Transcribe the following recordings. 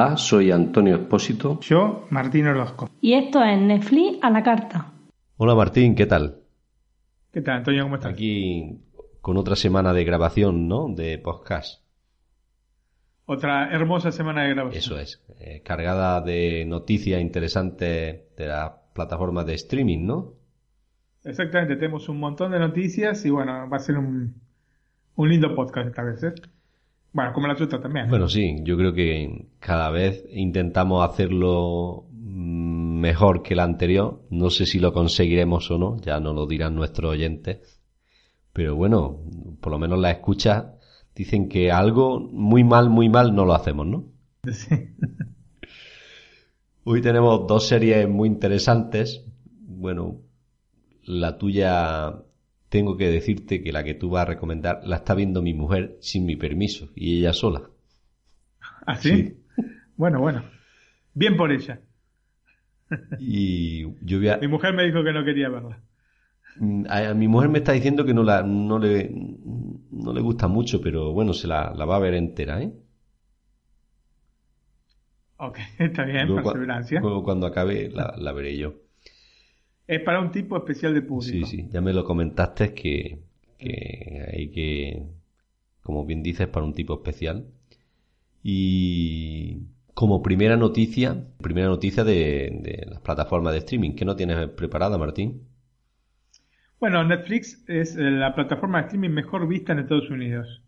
Hola, soy Antonio Espósito. Yo, Martín Orozco. Y esto es Netflix a la carta. Hola Martín, ¿qué tal? ¿Qué tal, Antonio? ¿Cómo estás? Aquí con otra semana de grabación, ¿no? De podcast. Otra hermosa semana de grabación. Eso es, eh, cargada de noticias interesantes de las plataformas de streaming, ¿no? Exactamente, tenemos un montón de noticias y bueno, va a ser un, un lindo podcast esta vez, ¿eh? Bueno, como la tuya también. Bueno, sí, yo creo que cada vez intentamos hacerlo mejor que el anterior. No sé si lo conseguiremos o no, ya no lo dirán nuestros oyentes. Pero bueno, por lo menos la escucha dicen que algo muy mal, muy mal no lo hacemos, ¿no? Sí. Hoy tenemos dos series muy interesantes. Bueno, la tuya tengo que decirte que la que tú vas a recomendar la está viendo mi mujer sin mi permiso y ella sola. ¿Ah, sí? Bueno, bueno. Bien por ella. Y yo voy a... Mi mujer me dijo que no quería verla. A, a mi mujer me está diciendo que no, la, no, le, no le gusta mucho, pero bueno, se la, la va a ver entera, ¿eh? Ok, está bien, Luego, perseverancia. luego cuando acabe la, la veré yo. Es para un tipo especial de público. Sí, sí, ya me lo comentaste que, que hay que, como bien dices, para un tipo especial. Y como primera noticia, primera noticia de, de las plataformas de streaming, ¿qué no tienes preparada, Martín? Bueno, Netflix es eh, la plataforma de streaming mejor vista en Estados Unidos.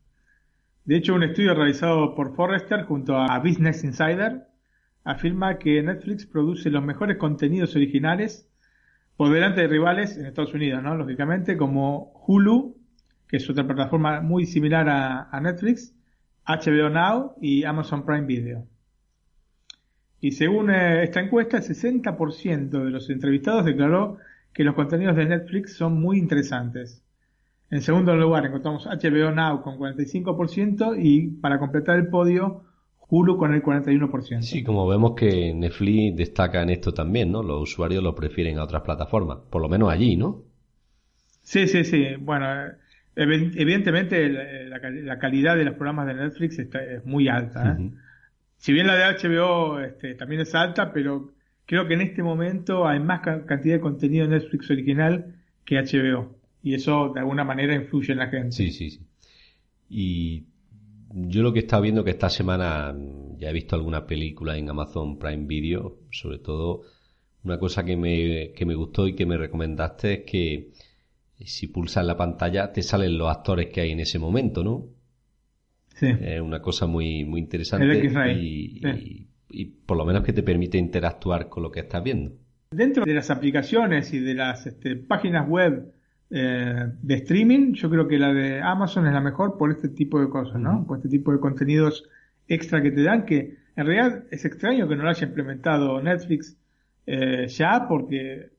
De hecho, un estudio realizado por Forrester junto a Business Insider afirma que Netflix produce los mejores contenidos originales por delante de rivales en Estados Unidos, ¿no? Lógicamente, como Hulu, que es otra plataforma muy similar a, Netflix, HBO Now y Amazon Prime Video. Y según eh, esta encuesta, el 60% de los entrevistados declaró que los contenidos de Netflix son muy interesantes. En segundo lugar encontramos HBO Now con 45% y para completar el podio Hulu con el 41%. Sí, como vemos que Netflix destaca en esto también, ¿no? Los usuarios lo prefieren a otras plataformas, por lo menos allí, ¿no? Sí, sí, sí. Bueno, eh, evi- evidentemente la, la cal- la calidad de los programas de Netflix está- es muy alta. ¿eh? Si bien la de HBO este, también es alta, pero creo que en este momento hay más ca- cantidad de contenido de Netflix original que HBO. Y eso de alguna manera influye en la gente. Sí, sí, sí. Y yo lo que he estado viendo que esta semana ya he visto alguna película en Amazon Prime Video, sobre todo una cosa que me, que me gustó y que me recomendaste es que si pulsas la pantalla te salen los actores que hay en ese momento, ¿no? Sí. Es una cosa muy, muy interesante Sí. y- y por lo menos que te permite interactuar con lo que estás viendo. Dentro de las aplicaciones y de las este, páginas web eh, de streaming, yo creo que la de Amazon es la mejor por este tipo de cosas, ¿no? Por este tipo de contenidos extra que te dan, que en realidad es extraño que no lo haya implementado Netflix eh, ya, porque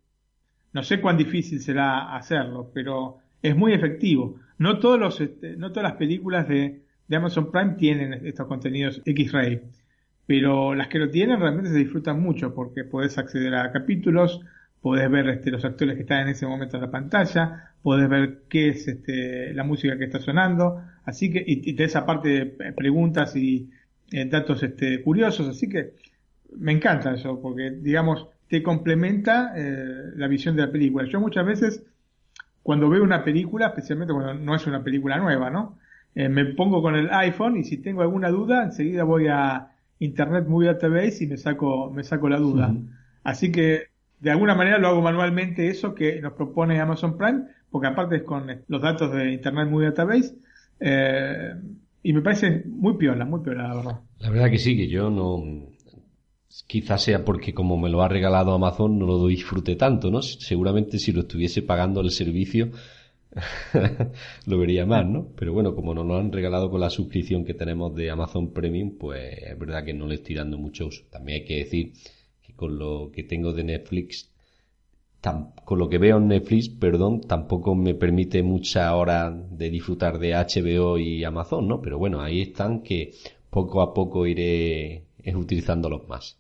no sé cuán difícil será hacerlo, pero es muy efectivo. No todos los, este, no todas las películas de, de Amazon Prime tienen estos contenidos X-Ray, pero las que lo tienen realmente se disfrutan mucho porque podés acceder a capítulos, podés ver este, los actores que están en ese momento en la pantalla, podés ver qué es este, la música que está sonando, así que, y, y tenés aparte de preguntas y eh, datos este, curiosos, así que me encanta eso, porque digamos, te complementa eh, la visión de la película. Yo muchas veces, cuando veo una película, especialmente cuando no es una película nueva, ¿no? Eh, me pongo con el iPhone y si tengo alguna duda, enseguida voy a Internet Movie Database y me saco, me saco la duda. Así que de alguna manera lo hago manualmente eso que nos propone Amazon Prime, porque aparte es con los datos de Internet Movie Database, eh, y me parece muy piola, muy piola, la verdad. La verdad que sí, que yo no. Quizás sea porque como me lo ha regalado Amazon no lo disfrute tanto, ¿no? Seguramente si lo estuviese pagando el servicio lo vería más, ¿no? Pero bueno, como nos lo han regalado con la suscripción que tenemos de Amazon Premium, pues es verdad que no le estoy dando mucho uso. También hay que decir que con lo que tengo de Netflix, con lo que veo en Netflix, perdón, tampoco me permite mucha hora de disfrutar de HBO y Amazon, ¿no? Pero bueno, ahí están que poco a poco iré utilizándolos más.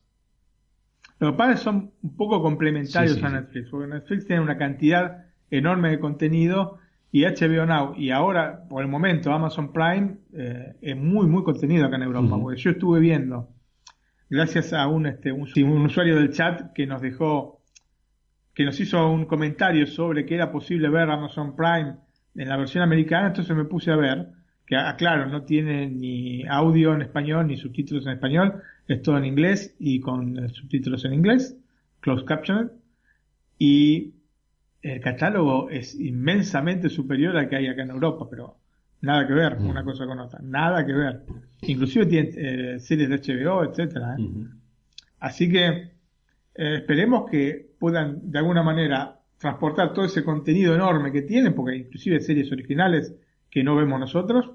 Lo que pasa es que son un poco complementarios Sí, sí, a. Netflix, porque Netflix tiene una cantidad enorme de contenido y HBO Now y ahora, por el momento, Amazon Prime eh, es muy, muy contenido acá en Europa, porque yo estuve viendo gracias a un, este, usuario del chat que nos dejó, que nos hizo un comentario sobre que era posible ver Amazon Prime en la versión americana, entonces me puse a ver, que aclaro, no tiene ni audio en español ni subtítulos en español, es todo en inglés y con eh, subtítulos en inglés, closed captioned, y el catálogo es inmensamente superior al que hay acá en Europa, pero nada que ver una cosa con otra, nada que ver. Inclusive tiene eh, series de HBO, etcétera. ¿eh? Así que eh, esperemos que puedan de alguna manera transportar todo ese contenido enorme que tienen, porque inclusive series originales que no vemos nosotros,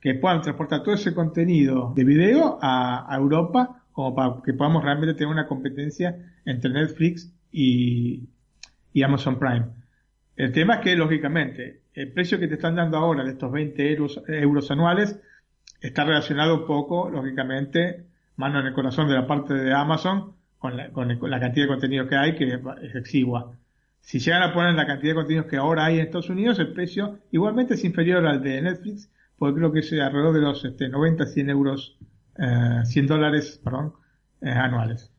que puedan transportar todo ese contenido de video a, Europa, como para que podamos realmente tener una competencia entre Netflix y, y Amazon Prime. El tema es que, lógicamente, el precio que te están dando ahora de estos 20 euros, euros anuales está relacionado un poco, lógicamente, mano en el corazón de la parte de Amazon con la, con la cantidad de contenido que hay, que es exigua. Si llegan a poner la cantidad de contenidos que ahora hay en Estados Unidos, el precio igualmente es inferior al de Netflix, porque creo que es alrededor de los este, 90, 100 euros, eh, 100 dólares, perdón, eh, anuales.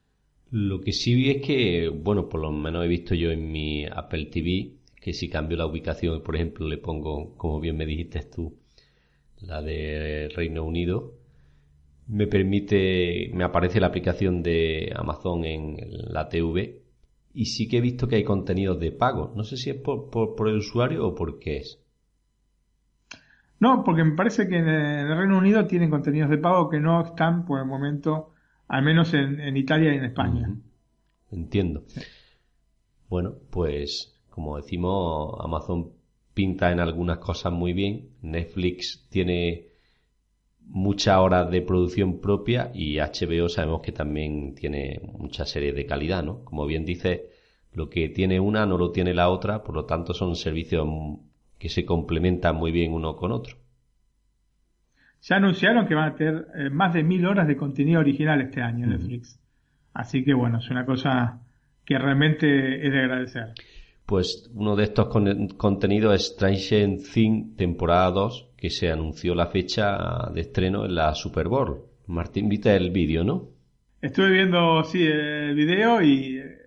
Lo que sí vi es que, bueno, por lo menos he visto yo en mi Apple TV, que si cambio la ubicación, por ejemplo, le pongo, como bien me dijiste tú, la de Reino Unido, me permite, me aparece la aplicación de Amazon en la TV y sí que he visto que hay contenidos de pago. No sé si es por, por, el usuario o por qué es. No, porque me parece que en el Reino Unido tienen contenidos de pago que no están por el momento, al menos en, Italia y en España. Entiendo. Bueno, pues como decimos, Amazon pinta en algunas cosas muy bien. Netflix tiene muchas horas de producción propia y HBO sabemos que también tiene muchas series de calidad, ¿no? Como bien dice, lo que tiene una no lo tiene la otra, por lo tanto son servicios que se complementan muy bien uno con otro. Ya anunciaron que van a tener eh, más de mil horas de contenido original este año Netflix. Así que bueno, es una cosa que realmente es de agradecer pues uno de estos contenidos es Stranger Things temporada 2, que se anunció la fecha de estreno en la Super Bowl. Martín, viste el vídeo, ¿no? Estuve viendo, sí, el vídeo y eh,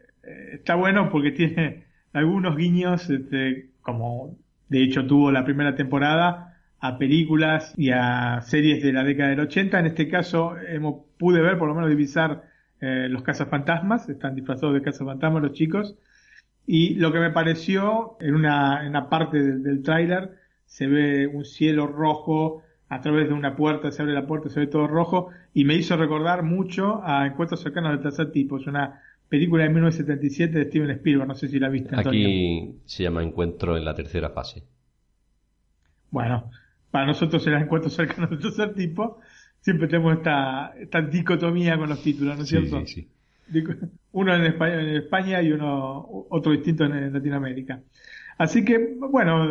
está bueno porque tiene algunos guiños, este, como de hecho tuvo la primera temporada, a películas y a series de la década del 80. En este caso hemos, pude ver, por lo menos divisar, eh, los cazafantasmas, están disfrazados de cazafantasmas los chicos y lo que me pareció, en una, en una parte del, del tráiler, se ve un cielo rojo, a través de una puerta, se abre la puerta, se ve todo rojo, y me hizo recordar mucho a Encuentros cercanos del tercer tipo. Es una película de 1977 de Steven Spielberg, no sé si la viste. Aquí se llama Encuentro en la tercera fase. Bueno, para nosotros era Encuentros cercanos del tercer tipo. Siempre tenemos esta, esta dicotomía con los títulos, ¿no es cierto? Sí, sí uno en España, en España y uno otro distinto en Latinoamérica. Así que, bueno,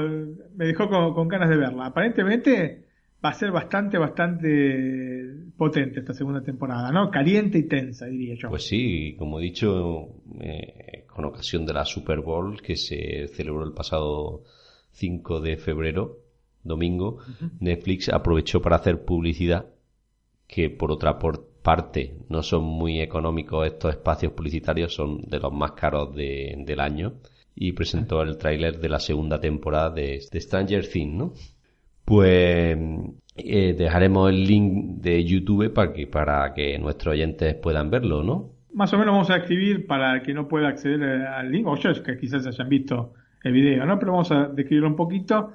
me dejó con, ganas de verla. Aparentemente va a ser bastante, bastante potente esta segunda temporada, ¿no? Caliente y tensa, diría yo. Pues sí, como he dicho, eh, con ocasión de la Super Bowl que se celebró el pasado 5 de febrero, domingo, Netflix aprovechó para hacer publicidad que por otra parte no son muy económicos estos espacios publicitarios, son de los más caros del año y presentó el tráiler de la segunda temporada de, Stranger Things, ¿no? Pues eh, dejaremos el link de YouTube para que, para que nuestros oyentes puedan verlo, ¿no? Más o menos vamos a escribir para que no pueda acceder al link, o yo que quizás hayan visto el video, ¿no? Pero vamos a describirlo un poquito.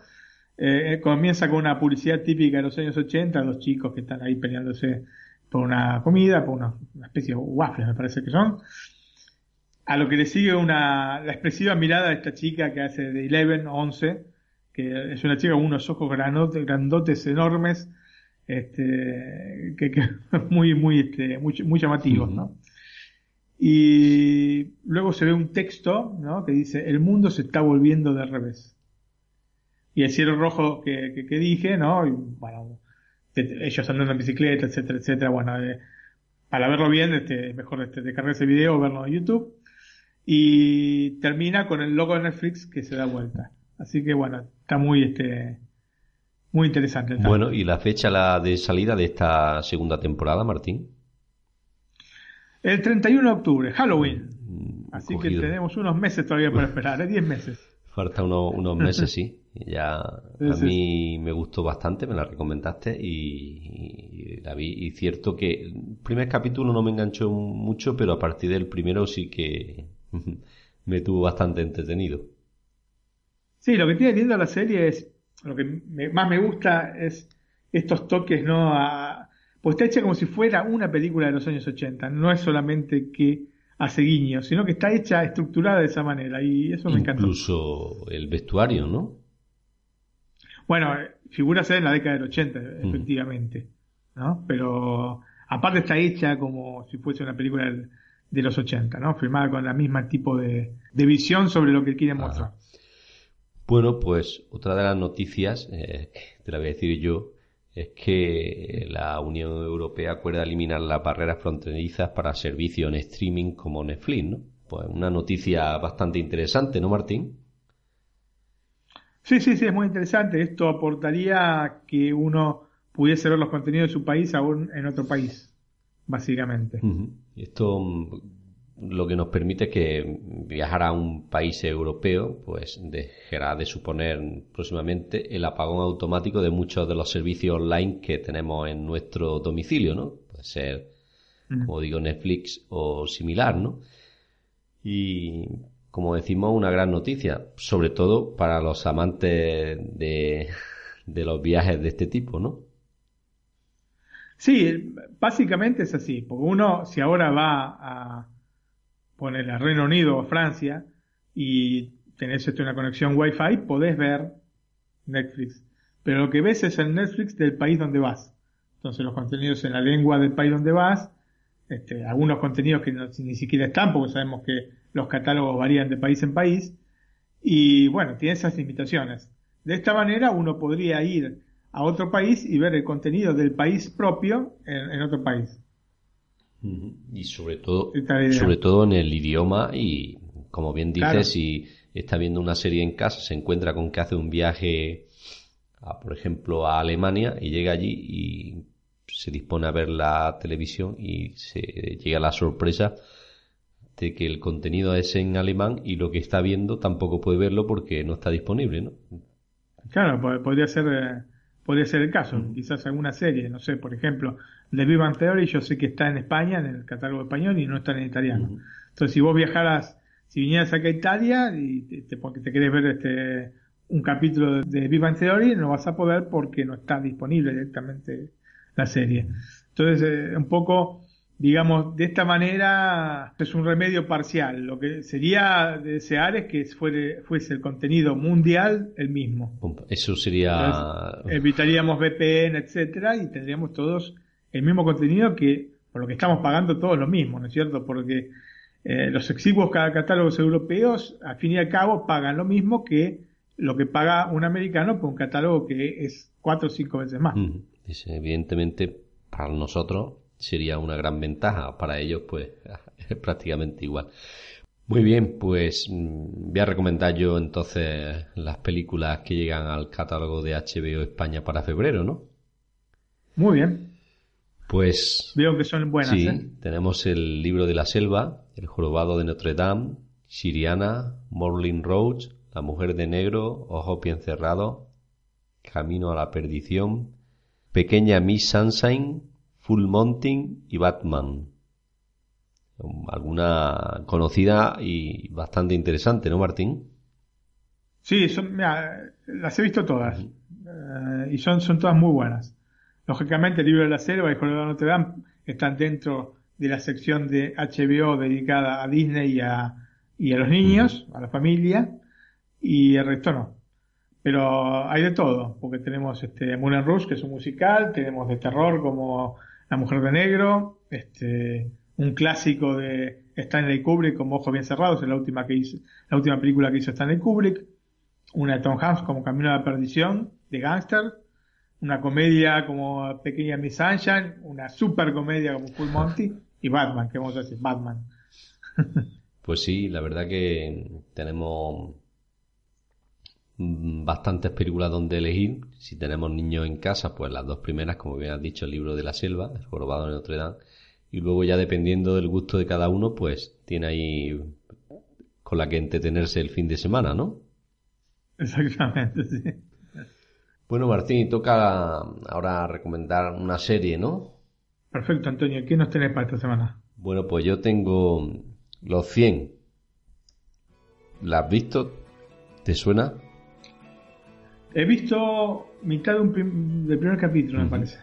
Eh, comienza con una publicidad típica de los años 80, dos chicos que están ahí peleándose por una comida, por una, especie de waffles me parece que son. A lo que le sigue una, la expresiva mirada de esta chica que hace de 11, 11, que es una chica con unos ojos grandotes, grandotes enormes, este, que, que muy, muy, este, muy, muy llamativos, ¿no? Y luego se ve un texto, ¿no? Que dice, el mundo se está volviendo de revés y el cielo rojo que, que, dije, ¿no? Y, bueno, ellos andando en bicicleta, etcétera, etcétera. Bueno, eh, para verlo bien, este, mejor este, descargar ese video o verlo en YouTube. Y termina con el logo de Netflix que se da vuelta. Así que bueno, está muy, este, muy interesante. Bueno, ¿y la fecha la de salida de esta segunda temporada, Martín? El 31 de octubre, Halloween. Mm, Así cogido. que tenemos unos meses todavía para esperar, ¿eh? 10 meses. Falta uno- unos meses, sí. Ya Sí, a sí, mí me gustó bastante, me la recomendaste y, y la vi. Y cierto que el primer capítulo no me enganchó mucho, pero a partir del primero sí que me tuvo bastante entretenido. Sí, lo que tiene lindo la serie es, lo que me- más me gusta es estos toques, ¿no? A, pues está hecha como si fuera una película de los años 80, no es solamente que hace guiños, sino que está hecha, estructurada de esa manera y eso me encantó. Incluso el vestuario, ¿no? Bueno, eh, figúrase en la década del 80, efectivamente, ¿no? Pero aparte está hecha como si fuese una película del- de los 80, ¿no? Filmada con la misma tipo de, de visión sobre lo que quieren Ajá. mostrar. Bueno, pues otra de las noticias, eh, que te la voy a decir yo, es que la Unión Europea acuerda eliminar las barreras fronterizas para servicios en streaming como Netflix, ¿no? Pues una noticia bastante interesante, ¿no, Martín? Sí, sí, sí, es muy interesante. Esto aportaría a que uno pudiese ver los contenidos de su país aún en otro país, básicamente. Y Esto mm, lo que nos permite es que viajar a un país europeo pues dejará de suponer próximamente el apagón automático de muchos de los servicios online que tenemos en nuestro domicilio, ¿no? Puede ser, Mm. como digo, Netflix o similar, ¿no? Y como decimos, una gran noticia, sobre todo para los amantes de, de los viajes de este tipo, ¿no? Sí, básicamente es así, porque uno, si ahora va a poner a Reino Unido o Francia y tenés esto una conexión Wi-Fi, podés ver Netflix. Pero lo que ves es el Netflix del país donde vas. Entonces los contenidos en la lengua del país donde vas, este, algunos contenidos que ni siquiera están, porque sabemos que los catálogos varían de país en país. Y bueno, tiene esas limitaciones. De esta manera uno podría ir a otro país y ver el contenido del país propio en, en otro país. Y sobre todo, sobre todo en el idioma y como bien dices, Claro. si está viendo una serie en casa, se encuentra con que hace un viaje, a, por ejemplo, a Alemania y llega allí y se dispone a ver la televisión y se llega la sorpresa de que el contenido es en alemán y lo que está viendo tampoco puede verlo porque no está disponible, ¿no? Claro, po- podría ser, eh, podría ser el caso. Quizás alguna serie, no sé, por ejemplo, The Bang Theory, yo sé que está en España, en el catálogo español, y no está en italiano. Ujú. Entonces, si vos viajaras, si vinieras acá a Italia y te, te- porque te querés ver este un capítulo de Bang Theory, no vas a poder porque no está disponible directamente la serie. Entonces, eh, un poco, digamos, de esta manera es un remedio parcial. Lo que sería de desear es que fuere- fuese el contenido mundial el mismo. Eso sería... Entonces, evitaríamos VPN, etcétera, y tendríamos todos el mismo contenido que por lo que estamos pagando todos lo mismo, ¿no es cierto? Porque eh, los exiguos catálogos europeos, al fin y al cabo, pagan lo mismo que lo que paga un americano por un catálogo que es cuatro o cinco veces más. Dice, evidentemente, para nosotros sería una gran ventaja. Para ellos, pues, es prácticamente igual. Muy bien, pues mm, voy a recomendar yo entonces las películas que llegan al catálogo de HBO España para febrero, ¿no? Muy bien, Pues veo que son buenas. sí, ¿eh? tenemos el libro de la selva, El jorobado de Notre Dame, Siriana, Morlin Roach, La mujer de negro, Ojo bien cerrado, Camino a la perdición, Pequeña Miss Sunshine, Full Mountain y Batman. Alguna conocida y bastante interesante, ¿no, Martín? Sí, son, mira, las he visto todas eh, y son, son todas muy buenas. Lógicamente, el libro de la selva y de Notre Dame están dentro de la sección de HBO dedicada a Disney y a, y a los niños, a la familia, y el resto no. Pero hay de todo, porque tenemos este Moulin Rouge, que es un musical, tenemos de terror como La Mujer de Negro, este un clásico de Stanley Kubrick como Ojos Bien Cerrados, es la última que hizo, la última película que hizo Stanley Kubrick, una de Tom Hanks como Camino a la Perdición, de Gangster, una comedia como Pequeña Miss Sunshine, una super comedia como Full Monty, y Batman, que vamos a decir, Batman. Pues sí, la verdad que tenemos bastantes películas donde elegir. Si tenemos niños en casa, pues las dos primeras, como bien has dicho, el libro de la selva, el jorobado de Notre Dame, Y luego ya dependiendo del gusto de cada uno, pues tiene ahí con la que entretenerse el fin de semana, ¿no? Exactamente, sí. Bueno, Martín, toca ahora recomendar una serie, ¿no? Perfecto, Antonio. ¿Qué nos tenés para esta semana? Bueno, pues yo tengo Los 100. ¿La has visto? ¿Te suena? He visto mitad de un prim- del primer capítulo, me parece.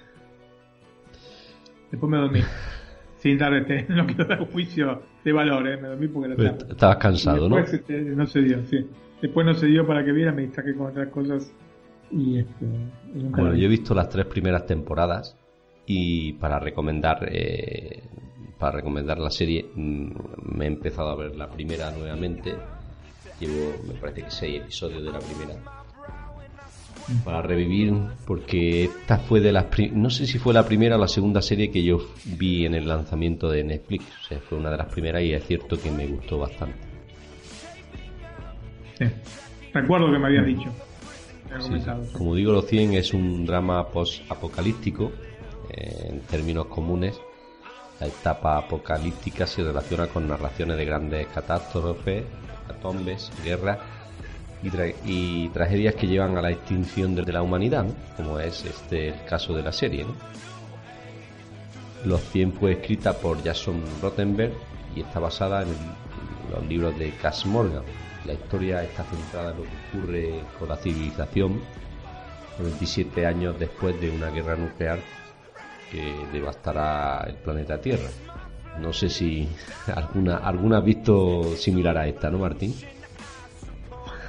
Después me dormí. Sin dar este, no quiero dar un juicio de valor, ¿eh? me dormí porque era tarde. estabas cansado, Y ¿no? después este, no se dio, sí. Después no se dio para que viera, me distraje con otras cosas y, este, nunca Bueno, yo he visto las tres primeras temporadas y para recomendar eh, para recomendar la serie mm, me he empezado a ver la primera nuevamente. Llevo, me parece que seis episodios de la primera. Para revivir, porque esta fue de las no sé si fue la primera o la segunda serie que yo vi en el lanzamiento de Netflix. O sea, fue una de las primeras y es cierto que me gustó bastante. Sí. Recuerdo que me habías dicho. Me habías Sí, comentado. sí. Como digo, Los 100 es un drama post-apocalíptico. eh, en términos comunes, la etapa apocalíptica se relaciona con narraciones de grandes catástrofes, catastombes, guerras y, tra- y tragedias que llevan a la extinción de, la humanidad, como es este el caso de la serie. ¿no? Los 100 fue escrita por Jason Rottenberg y está basada en, los libros de Cass Morgan. La historia está centrada en lo que ocurre con la civilización 97 años después de una guerra nuclear que devastará el planeta Tierra. No sé si alguna alguna has visto similar a esta, ¿no, Martín?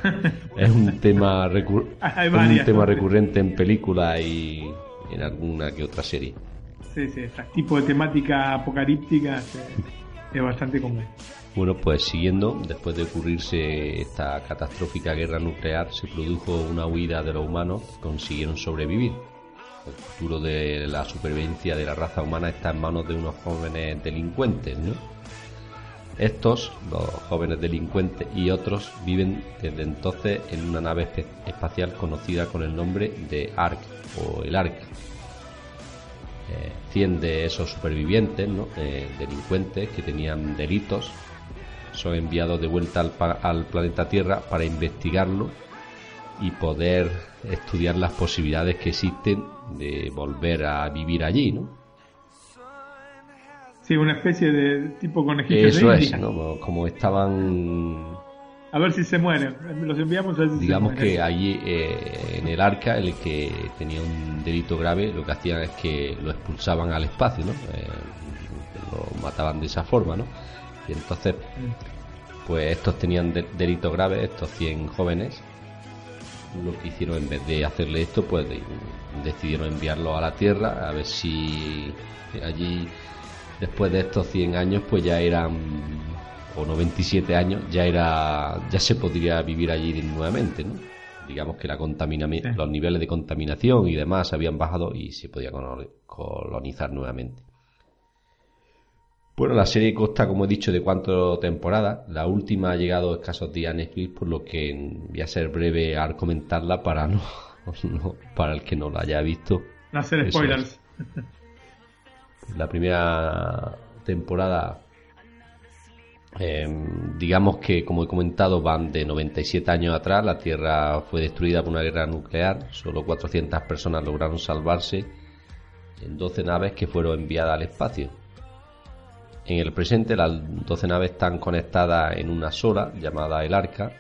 Es un tema recur- es un tema recurrente en películas y en alguna que otra serie. Sí, sí, este tipo de temática apocalíptica es bastante común. Bueno, pues siguiendo, después de ocurrirse esta catastrófica guerra nuclear, se produjo una huida de los humanos que consiguieron sobrevivir. El futuro de la supervivencia de la raza humana está en manos de unos jóvenes delincuentes, ¿no? Estos, los jóvenes delincuentes y otros, viven desde entonces en una nave espacial conocida con el nombre de ARC o el ARC. Eh, 100 de esos supervivientes, ¿no? Eh, delincuentes que tenían delitos, son enviados de vuelta al, al planeta Tierra para investigarlo y poder estudiar las posibilidades que existen de volver a vivir allí, ¿no? Sí, una especie de tipo conejillos Eso de es, India. ¿no? Como- estaban, A ver si se mueren. Los enviamos a ver si digamos se que allí eh, en el arca, el que tenía un delito grave, lo que hacían es que lo expulsaban al espacio, ¿no? Eh, lo mataban de esa forma, ¿no? Y entonces pues estos tenían de- delitos graves, estos 100 jóvenes, lo que hicieron en vez de hacerle esto, pues de- decidieron enviarlo a la Tierra a ver si allí, después de estos 100 años, pues ya eran, o 97 años, ya era, ya se podría vivir allí nuevamente, ¿no? Digamos que la Sí. los niveles de contaminación y demás habían bajado y se podía colonizar nuevamente. Bueno, la serie consta, como he dicho, de cuatro temporadas. La última ha llegado escasos días a Netflix, por lo que voy a ser breve al comentarla para no, no- para el que no la haya visto. No hacer spoilers. La primera temporada, eh, digamos que, como he comentado, van de 97 años atrás. La Tierra fue destruida por una guerra nuclear. Solo 400 personas lograron salvarse en 12 naves que fueron enviadas al espacio. En el presente, las 12 naves están conectadas en una sola, llamada el Arca.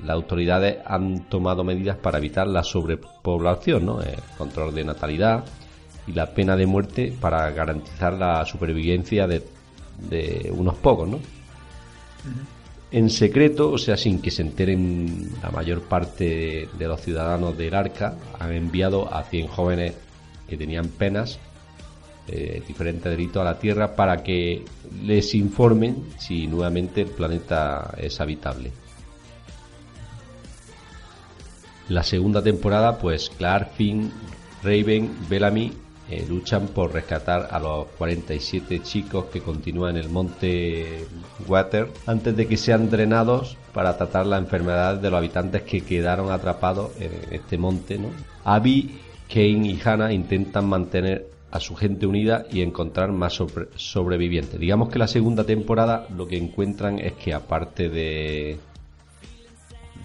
Las autoridades han tomado medidas para evitar la sobrepoblación, ¿no? el control de natalidad y la pena de muerte para garantizar la supervivencia de, de unos pocos, ¿no? En secreto, o sea, sin que se enteren la mayor parte de los ciudadanos del Arca, han enviado a 100 jóvenes que tenían penas eh, diferentes delitos a la Tierra para que les informen si nuevamente el planeta es habitable. La segunda temporada, pues Clark, Finn, Raven, Bellamy eh, luchan por rescatar a los 47 chicos que continúan en el monte Water antes de que sean drenados para tratar la enfermedad de los habitantes que quedaron atrapados en este monte. Abby, Kane y Hannah intentan mantener a su gente unida y encontrar más sobrevivientes. Digamos que la segunda temporada lo que encuentran es que aparte de,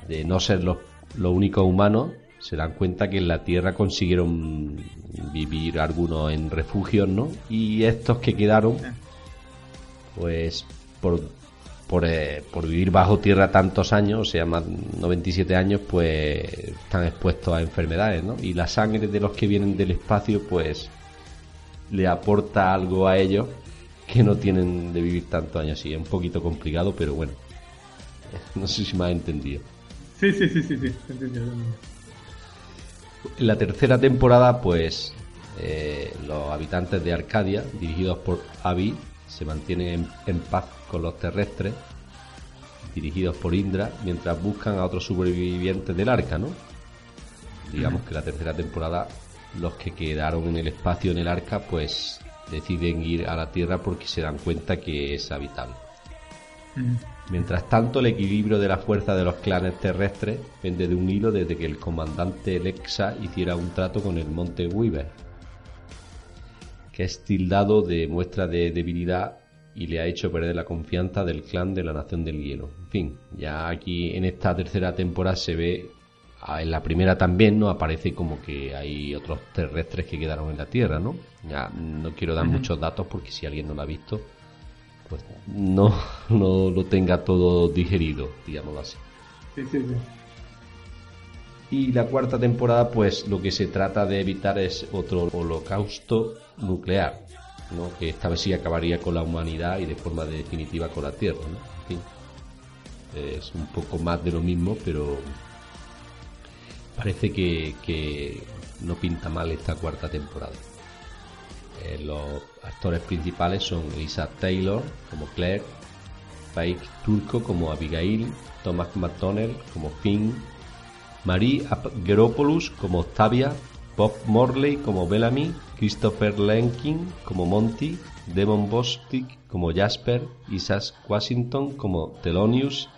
de no ser los, los únicos humanos, se dan cuenta que en la Tierra consiguieron vivir algunos en refugios, ¿no? Y estos que quedaron, pues por, por, eh, por vivir bajo tierra tantos años, o sea, más 97 años, pues están expuestos a enfermedades, ¿no? Y la sangre de los que vienen del espacio, pues le aporta algo a ellos que no tienen de vivir tantos años. Sí, es un poquito complicado, pero bueno. No sé si me has entendido. Sí, sí, sí, sí, sí. En la tercera temporada, pues eh, los habitantes de Arcadia, dirigidos por Abby, se mantienen en, paz con los terrestres, dirigidos por Indra, mientras buscan a otros supervivientes del arca, ¿no? Digamos que la tercera temporada, los que quedaron en el espacio en el arca, pues deciden ir a la Tierra porque se dan cuenta que es habitable. Mientras tanto, el equilibrio de la fuerza de los clanes terrestres pende de un hilo desde que el comandante Lexa hiciera un trato con el monte Weaver, que es tildado de muestra de debilidad y le ha hecho perder la confianza del clan de la Nación del Hielo. En fin, ya aquí en esta tercera temporada se ve, ah, en la primera también, ¿no? Aparece como que hay otros terrestres que quedaron en la Tierra, ¿no? Ya no quiero dar muchos datos porque si alguien no lo ha visto, pues no, no lo tenga todo digerido, digámoslo así. Y la cuarta temporada, pues lo que se trata de evitar es otro holocausto nuclear, ¿no? que esta vez sí acabaría con la humanidad y de forma definitiva con la Tierra. Es un poco más de lo mismo, pero parece que, que no pinta mal esta cuarta temporada. Eh, los actores principales son Lisa Taylor como Claire, Paik Turco como Abigail, Thomas McDonnell como Finn, Marie Geropoulos como Octavia, Bob Morley como Bellamy, Christopher Lenkin como Monty, Devon Bostic como Jasper, Isaac Washington como Thelonious.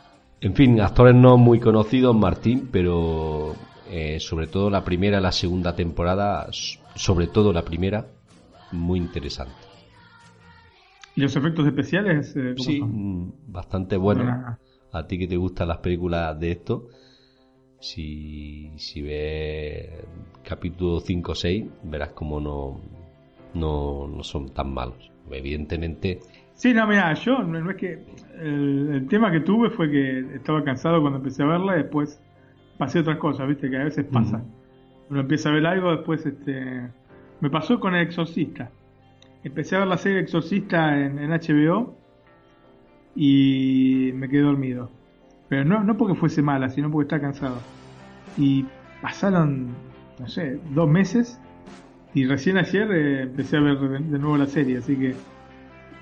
En fin, actores no muy conocidos, Martín, pero eh, sobre todo la primera y la segunda temporada, sobre todo la primera, muy interesante. ¿Y los efectos especiales? Eh, sí, mm, bastante bueno. A ti que te gustan las películas de esto, si, si ves capítulo 5 o 6, verás como no, no, no son tan malos. Evidentemente. Sí, no, mira, yo no, es que. El, tema que tuve fue que estaba cansado cuando empecé a verla, después pasé otras cosas, viste, que a veces pasa. Uno empieza a ver algo, después este me pasó con El Exorcista. Empecé a ver la serie Exorcista en, HBO y me quedé dormido. Pero no, no porque fuese mala, sino porque estaba cansado. Y pasaron, no sé, dos meses y recién ayer eh, empecé a ver de, nuevo la serie, así que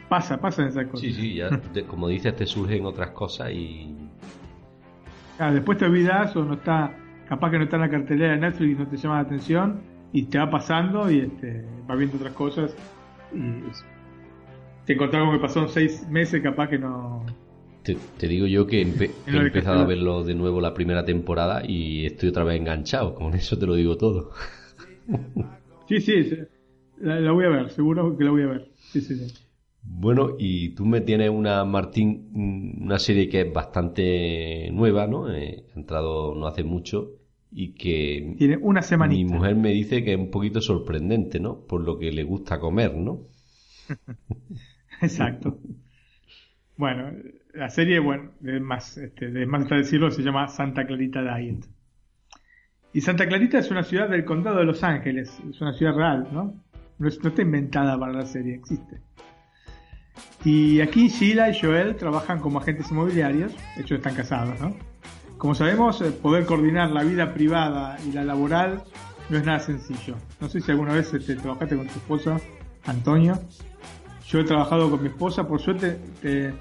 pasa, pasa esas cosas. Sí, sí, ya, como dices, te surgen otras cosas y... después te olvidas o no está, capaz que no está en la cartelera de Netflix y no te llama la atención y te va pasando y este, va viendo otras cosas y te encontramos que pasaron seis meses capaz que no... Te, digo yo que he empezado a verlo de nuevo la primera temporada y estoy otra vez enganchado, con eso te lo digo todo. sí, sí, la, voy a ver, seguro que la voy a ver. Sí, sí, sí. Bueno, y tú me tienes una, Martín, una serie que es bastante nueva, ¿no? He entrado no hace mucho y que tiene una semana mi mujer me dice que es un poquito sorprendente, ¿no? Por lo que le gusta comer, ¿no? Exacto. bueno, la serie, bueno, de más, este, de más decirlo, se llama Santa Clarita Diet. Y Santa Clarita es una ciudad del condado de Los Ángeles, es una ciudad real, ¿no? No, no está inventada para la serie, existe. Y aquí Sheila y Joel trabajan como agentes inmobiliarios, de hecho están casados, ¿no? Como sabemos, eh, poder coordinar la vida privada y la laboral no es nada sencillo. No sé si alguna vez este, trabajaste con tu esposa, Antonio. Yo he trabajado con mi esposa, por suerte eh,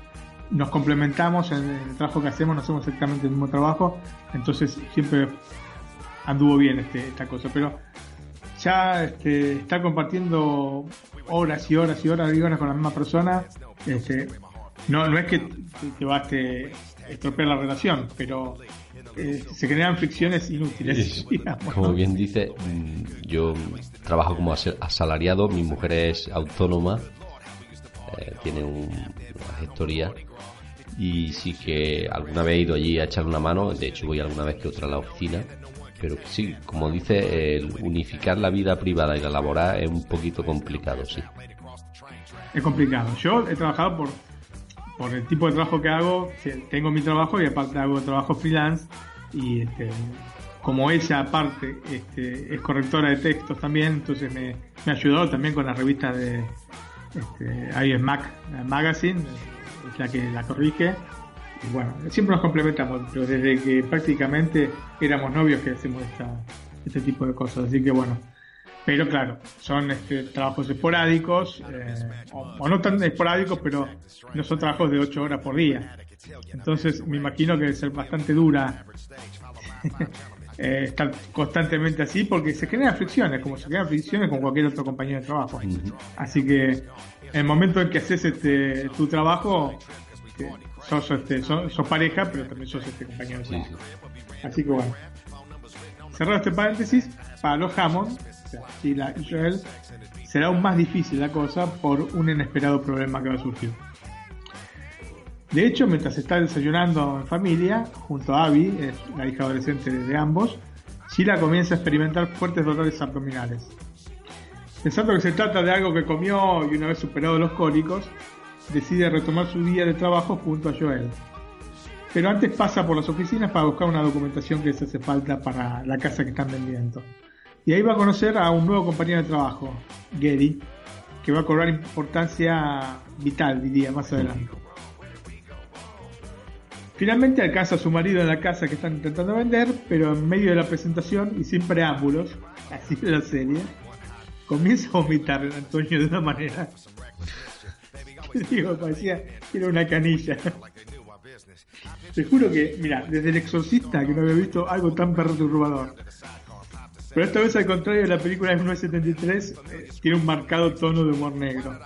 nos complementamos en el trabajo que hacemos, no hacemos exactamente el mismo trabajo, entonces siempre anduvo bien este, esta cosa. Pero ya este, estar compartiendo horas y horas y horas y horas con la misma persona, este, no, no es que te, baste estropear la relación, pero eh, se generan fricciones inútiles. como bien dice, mm, yo trabajo como asalariado, mi mujer es autónoma, eh, tiene una gestoría y sí que alguna vez he ido allí a echar una mano, de hecho voy alguna vez que otra a la oficina, pero sí, como dice, el unificar la vida privada y la laboral es un poquito complicado, sí. Es complicado. Yo he trabajado por por el tipo de trabajo que hago, tengo mi trabajo y aparte hago trabajo freelance y este, como ella aparte este, es correctora de textos también, entonces me, me ayudado también con la revista de este, Mac Magazine, es la que la corrige. Y bueno, siempre nos complementamos, pero desde que prácticamente éramos novios que hacemos esta, este tipo de cosas, así que bueno, pero claro, son este, trabajos esporádicos, eh, o, no tan esporádicos, pero no son trabajos de 8 horas por día. Entonces me imagino que debe ser bastante dura eh, estar constantemente así, porque se generan fricciones, como se generan fricciones con cualquier otro compañero de trabajo. Así que en el momento en que haces este, tu trabajo, este, sos, este, sos, pareja, pero también sos este compañero de trabajo. Así que bueno. Cerrado este paréntesis, para los Hammond, y la Israel, será aún más difícil la cosa por un inesperado problema que va a surgir. De hecho, mientras está desayunando en familia, junto a Abby, la hija adolescente de ambos, Sheila comienza a experimentar fuertes dolores abdominales. Pensando que se trata de algo que comió y una vez superado los cólicos, decide retomar su día de trabajo junto a Joel. Pero antes pasa por las oficinas para buscar una documentación que les hace falta para la casa que están vendiendo. Y ahí va a conocer a un nuevo compañero de trabajo, Gary, que va a cobrar importancia vital, diría, más adelante. Finalmente alcanza a su marido en la casa que están intentando vender, pero en medio de la presentación y sin preámbulos, así de la serie, comienza a vomitar en Antonio de una manera. digo, parecía que era una canilla. Te juro que, mira, desde el exorcista que no había visto algo tan perturbador. Pero esta vez al contrario, la película de 1973 eh, tiene un marcado tono de humor negro.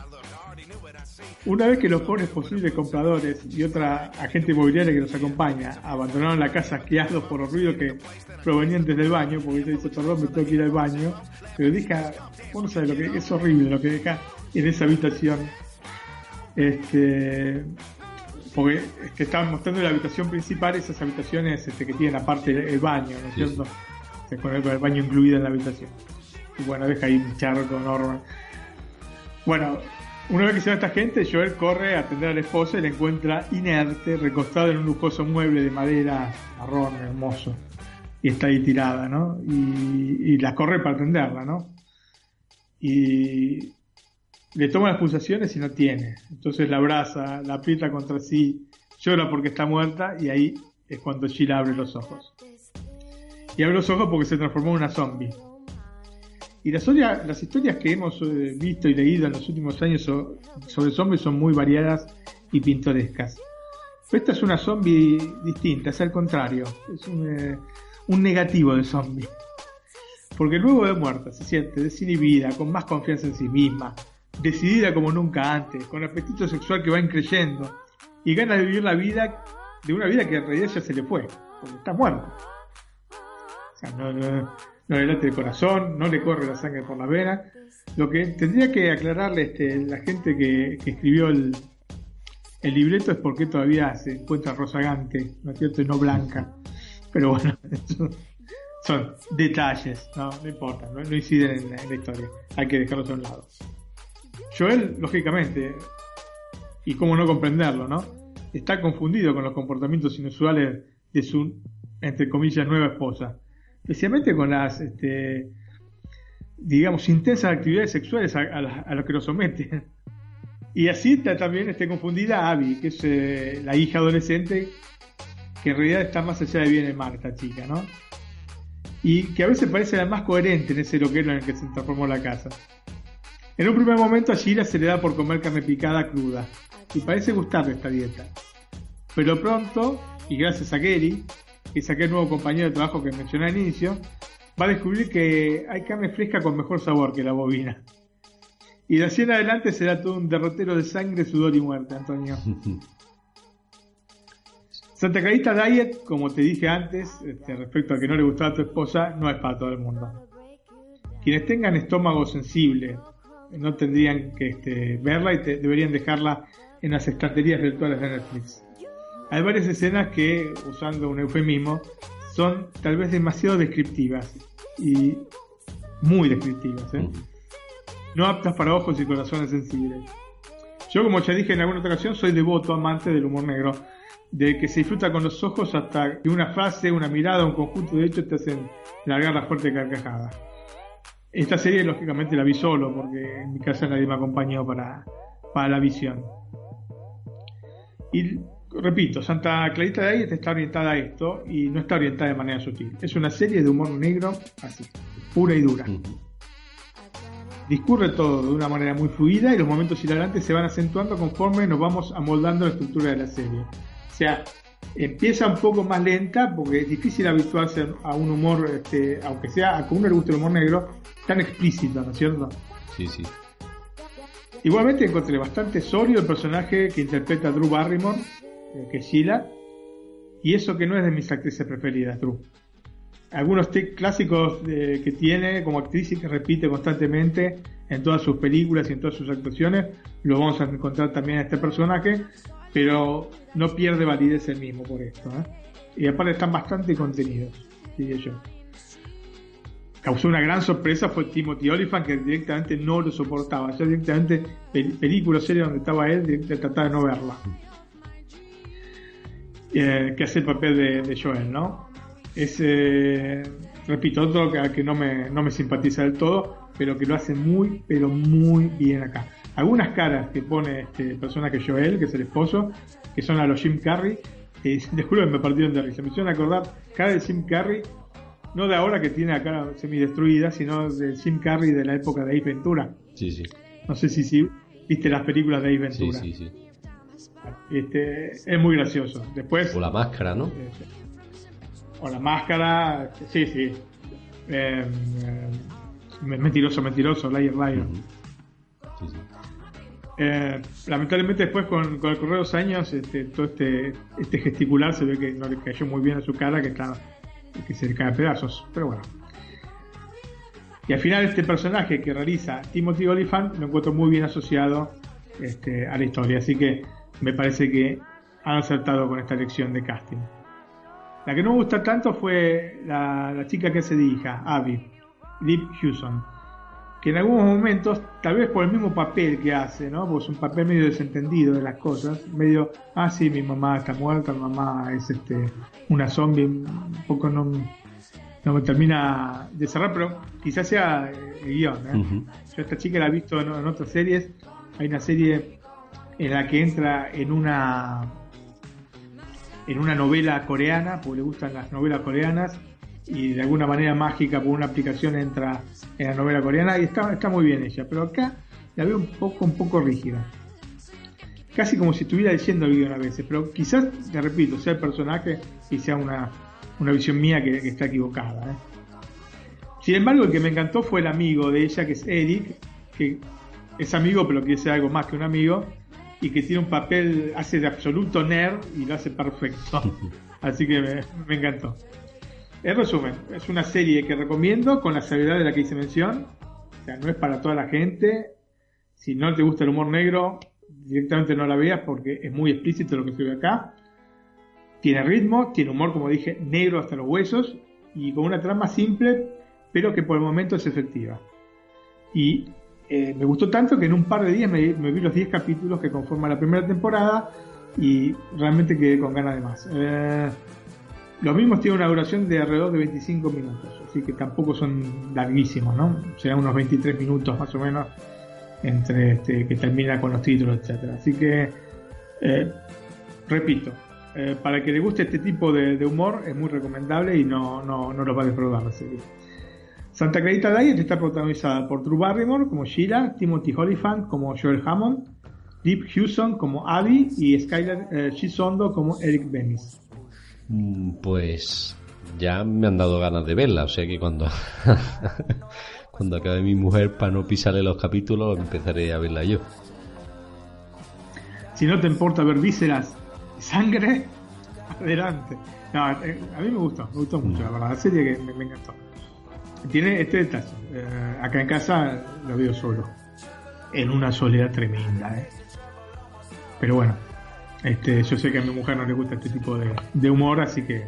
Una vez que los pobres posibles compradores y otra agente inmobiliaria que los acompaña abandonaron la casa asqueados por los ruidos que provenían desde el baño, porque se dice, perdón, me tengo que ir al baño, pero deja, vos no lo que es horrible lo que deja en esa habitación. Este, porque que estaban mostrando la habitación principal, esas habitaciones este, que tienen aparte el baño, ¿no es cierto? Con el, baño incluido en la habitación. Y bueno, deja ahí un charco enorme. Bueno, una vez que se va esta gente, Joel corre a atender a la esposa y la encuentra inerte, recostada en un lujoso mueble de madera marrón hermoso. Y está ahí tirada, ¿no? Y, la corre para atenderla, ¿no? Y le toma las pulsaciones y no tiene. Entonces la abraza, la aprieta contra sí, llora porque está muerta y ahí es cuando Sheila abre los ojos y abre los ojos porque se transformó en una zombie. Y las, las historias que hemos eh, visto y leído en los últimos años sobre zombies son muy variadas y pintorescas. Pero esta es una zombie distinta, es al contrario, es un, eh, un negativo de zombie. Porque luego de muerta se siente desinhibida, con más confianza en sí misma, decidida como nunca antes, con apetito sexual que va increyendo y ganas de vivir la vida de una vida que en realidad ya se le fue, porque está muerta no, no, no le late el corazón, no le corre la sangre por la vena. Lo que tendría que aclararle este, la gente que, escribió el, el, libreto es porque todavía se encuentra rozagante, ¿no es cierto? No blanca. Pero bueno, son, detalles, no, no importa, no, inciden en la, historia. Hay que dejarlos a un lado. Joel, lógicamente, y cómo no comprenderlo, ¿no? Está confundido con los comportamientos inusuales de su, entre comillas, nueva esposa especialmente con las, este, digamos, intensas actividades sexuales a, a, lo que lo someten. Y así está también este, confundida Abby, que es eh, la hija adolescente, que en realidad está más allá de bien mal, esta chica, ¿no? Y que a veces parece la más coherente en ese loquero en el que se transformó la casa. En un primer momento a Shira se le da por comer carne picada cruda, y parece gustarle esta dieta. Pero pronto, y gracias a Gary, que saqué el nuevo compañero de trabajo que mencioné al inicio, va a descubrir que hay carne fresca con mejor sabor que la bovina. Y de así en adelante será todo un derrotero de sangre, sudor y muerte, Antonio. Santa Clarita Diet, como te dije antes, este, respecto a que no le gustaba a tu esposa, no es para todo el mundo. Quienes tengan estómago sensible no tendrían que este, verla y deberían dejarla en las estanterías virtuales de Netflix. Hay varias escenas que, usando un eufemismo, son tal vez demasiado descriptivas y muy descriptivas, ¿eh? no aptas para ojos y corazones sensibles. Yo, como ya dije en alguna otra ocasión, soy devoto amante del humor negro, de que se disfruta con los ojos hasta que una frase, una mirada, un conjunto de hechos te hacen largar la fuerte carcajada. Esta serie, lógicamente, la vi solo, porque en mi casa nadie me acompañó para, para la visión. Y repito, Santa Clarita de ahí está orientada a esto y no está orientada de manera sutil. Es una serie de humor negro así, pura y dura. Discurre todo de una manera muy fluida y los momentos hilarantes se van acentuando conforme nos vamos amoldando la estructura de la serie. O sea, empieza un poco más lenta porque es difícil habituarse a un humor, este, aunque sea a uno le guste el humor negro, tan explícito, ¿no es cierto? Sí, sí. Igualmente encontré bastante sólido el personaje que interpreta Drew Barrymore, que es Sheila, y eso que no es de mis actrices preferidas, Drew. Algunos clásicos que tiene como actriz y que repite constantemente en todas sus películas y en todas sus actuaciones, lo vamos a encontrar también en este personaje, pero no pierde validez el mismo por esto. ¿eh? Y aparte están bastante contenidos, diría yo. Causó una gran sorpresa fue Timothy Olyphant que directamente no lo soportaba. Yo directamente, película serie donde estaba él, trataba de no verla. Que hace el papel de, Joel, ¿no? Es, eh, repito, otro que, que no, me, no me simpatiza del todo, pero que lo hace muy, pero muy bien acá algunas caras que pone este personaje Joel, que es el esposo, que son a los Jim Carrey, eh, les juro que me partieron de risa. Me hicieron acordar cara de Jim Carrey, no de ahora que tiene la cara semidestruida, sino de Jim Carrey de la época de Ace Ventura. Sí, sí. No sé si, si viste las películas de Ace Ventura. Sí, sí, sí. Este, es muy gracioso. Después. O la máscara, ¿no? Este, o la máscara, sí, sí. Eh, eh, mentiroso, mentiroso, liar, liar. Sí, sí. Eh, lamentablemente después con, el correr de los años este, todo este, este gesticular se ve que no le cayó muy bien a su cara que está que se le cae a pedazos pero bueno y al final este personaje que realiza Timothy Olyphant lo encuentro muy bien asociado este, a la historia así que me parece que han acertado con esta elección de casting la que no me gusta tanto fue la, la chica que se dirija Abby Deep Hewson que en algunos momentos, tal vez por el mismo papel que hace, ¿no? Pues un papel medio desentendido de las cosas, medio, ah, sí, mi mamá está muerta, mi mamá es este una zombie, un poco no, no me termina de cerrar, pero quizás sea el guion, ¿eh? Yo esta chica la he visto en, en otras series, hay una serie en la que entra en una en una novela coreana, porque le gustan las novelas coreanas, y de alguna manera mágica por una aplicación entra en la novela coreana y está, está muy bien ella, pero acá la veo un poco, un poco rígida. Casi como si estuviera diciendo el guion a veces, pero quizás, te repito, sea el personaje y sea una, una visión mía que, está equivocada. ¿eh? Sin embargo, el que me encantó fue el amigo de ella, que es Eric, que es amigo, pero quiere ser algo más que un amigo, y que tiene un papel, hace de absoluto nerd y lo hace perfecto. Así que me, me encantó. En resumen, es una serie que recomiendo con la seriedad de la que hice mención. O sea, no es para toda la gente. Si no te gusta el humor negro, directamente no la veas porque es muy explícito lo que se ve acá. Tiene ritmo, tiene humor, como dije, negro hasta los huesos y con una trama simple, pero que por el momento es efectiva. Y eh, me gustó tanto que en un par de días me, vi los 10 capítulos que conforman la primera temporada y realmente quedé con ganas de más. Eh, los mismos tienen una duración de alrededor de 25 minutos, así que tampoco son larguísimos, ¿no? Serán unos 23 minutos más o menos entre este, que termina con los títulos, etcétera. Así que, eh, repito, para que le guste este tipo de, humor es muy recomendable y no, no, no lo va a defraudar la serie. Santa Clarita Diet está protagonizada por Drew Barrymore como Sheila, Timothy Olyphant como Joel Hammond, Deep Hewson como Abby y Skylar eh, como Eric Bemis. Mm, pues ya me han dado ganas de verla, o sea que cuando cuando acabe mi mujer para no pisarle los capítulos empezaré a verla yo. Si no te importa ver vísceras, sangre, Adelante. No, eh, a mí me gustó, me gustó mucho, la verdad. La serie que me, encantó. Tiene este detalle. Eh, acá en casa lo veo solo. En una soledad tremenda, ¿eh? Pero bueno, este, yo sé que a mi mujer no le gusta este tipo de, humor, así que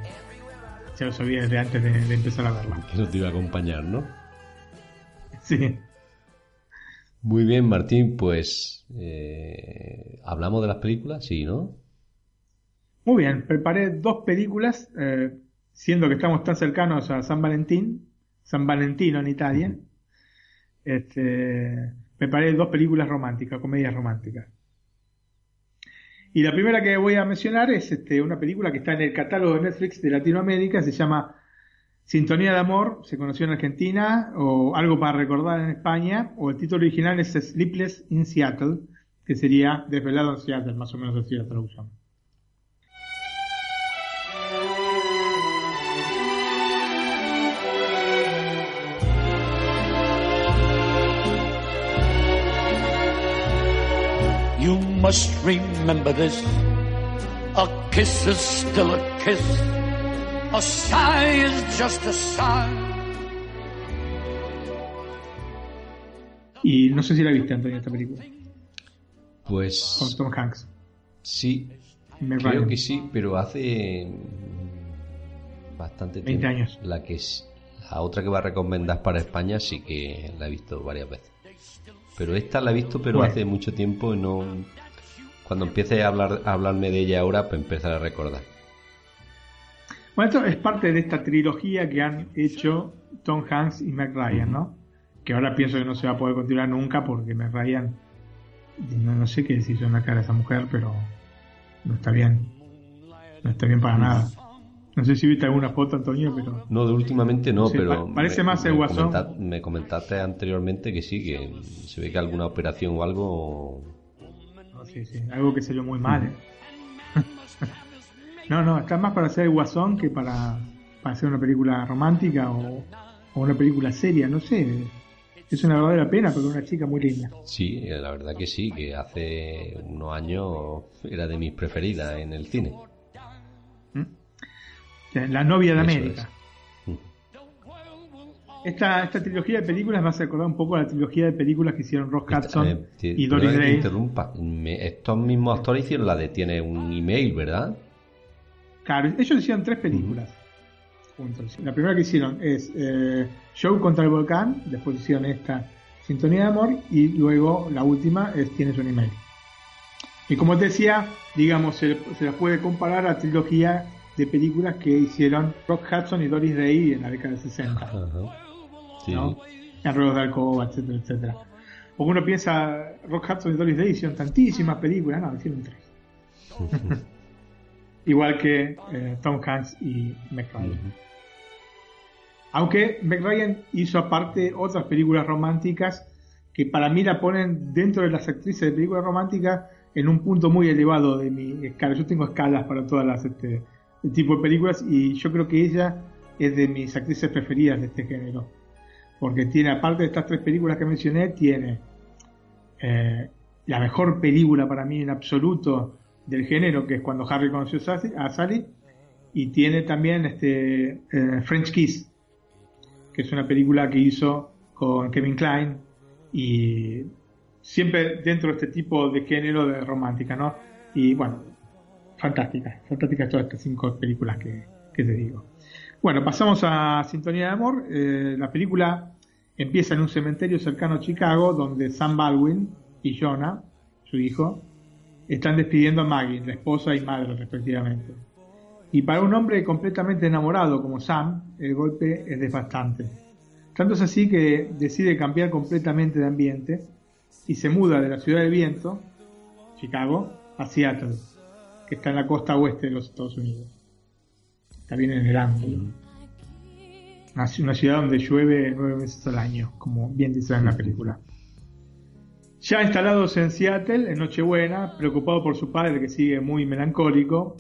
ya lo sabía desde antes de, empezar a verla. Que no te iba a acompañar, ¿no? Sí. Muy bien, Martín, pues eh, hablamos de las películas, sí, ¿no? Muy bien, preparé dos películas, eh, siendo que estamos tan cercanos a San Valentín, San Valentino en Italia. Este, preparé dos películas románticas, comedias románticas. Y la primera que voy a mencionar es este, una película que está en el catálogo de Netflix de Latinoamérica, se llama Sintonía de Amor, se conoció en Argentina, o Algo para recordar en España, o el título original es Sleepless in Seattle, que sería Desvelado en Seattle, más o menos así la traducción. Must remember this. A kiss is still a kiss. A sigh is just a sigh. Y no sé si la viste, Antonio, esta película. Pues. Con Tom Hanks. Sí. creo que sí, pero hace bastante tiempo. 20 años. La que es la otra que va a recomendar para España sí que la he visto varias veces. Pero esta la he visto, pero hace mucho tiempo y no. Cuando empiece a, hablar, a hablarme de ella ahora, pues empezar a recordar. Bueno, esto es parte de esta trilogía que han hecho Tom Hanks y Meg Ryan, ¿no? Que ahora pienso que no se va a poder continuar nunca porque Meg Ryan, no, no sé qué decir en la cara de esa mujer, pero no está bien. No está bien para nada. No sé si viste alguna foto, Antonio, pero. No, de últimamente no, pero. parece más el guasón. me comentaste anteriormente que sí, que se ve que alguna operación o algo. Sí, sí, algo que salió muy mal, ¿eh? no, no, está más para hacer el guasón que para, para hacer una película romántica o, o una película seria, no sé. Es una verdadera pena porque es una chica muy linda. Sí, la verdad que sí, que hace unos años era de mis preferidas en el cine. La novia de América. Esta, esta trilogía de películas me hace recordar un poco a la trilogía de películas que hicieron Ross Hudson eh, y Doris Day. interrumpa. estos mismos actores hicieron la de Tiene un email, ¿verdad? Claro, ellos hicieron tres películas juntos. La primera que hicieron es eh, Show contra el volcán, después hicieron esta Sintonía de Amor y luego la última es Tienes un email. Y como te decía, digamos, se, se la puede comparar a la trilogía de películas que hicieron Rock Hudson y Doris Day en la década de 60. Sí. ¿no? En Ruedos de Alcoba, etcétera, etcétera. O uno piensa, Rock Hudson y Doris Day hicieron tantísimas películas, no, hicieron tres. Igual que eh, Tom Hanks y Meg Ryan. Aunque Meg Ryan hizo aparte otras películas románticas que para mí la ponen dentro de las actrices de películas románticas en un punto muy elevado de mi escala. Yo tengo escalas para todas las este, tipo de películas y yo creo que ella es de mis actrices preferidas de este género. Porque tiene, aparte de estas tres películas que mencioné, tiene eh, la mejor película para mí en absoluto del género, que es cuando Harry conoció a Sally, y tiene también este eh, French Kiss, que es una película que hizo con Kevin Klein y siempre dentro de este tipo de género de romántica, ¿no? Y bueno, fantásticas, fantásticas todas estas cinco películas que, te digo. Bueno, pasamos a Sintonía de Amor. Eh, la película empieza en un cementerio cercano a Chicago, donde Sam Baldwin y Jonah, su hijo, están despidiendo a Maggie, la esposa y madre respectivamente. Y para un hombre completamente enamorado como Sam, el golpe es devastante. Tanto es así que decide cambiar completamente de ambiente y se muda de la ciudad del viento, Chicago, a Seattle que está en la costa oeste de los Estados Unidos. Bien en el ángulo. Una ciudad donde llueve nueve meses al año, como bien dice en la película. Ya instalados en Seattle, en Nochebuena, preocupado por su padre que sigue muy melancólico,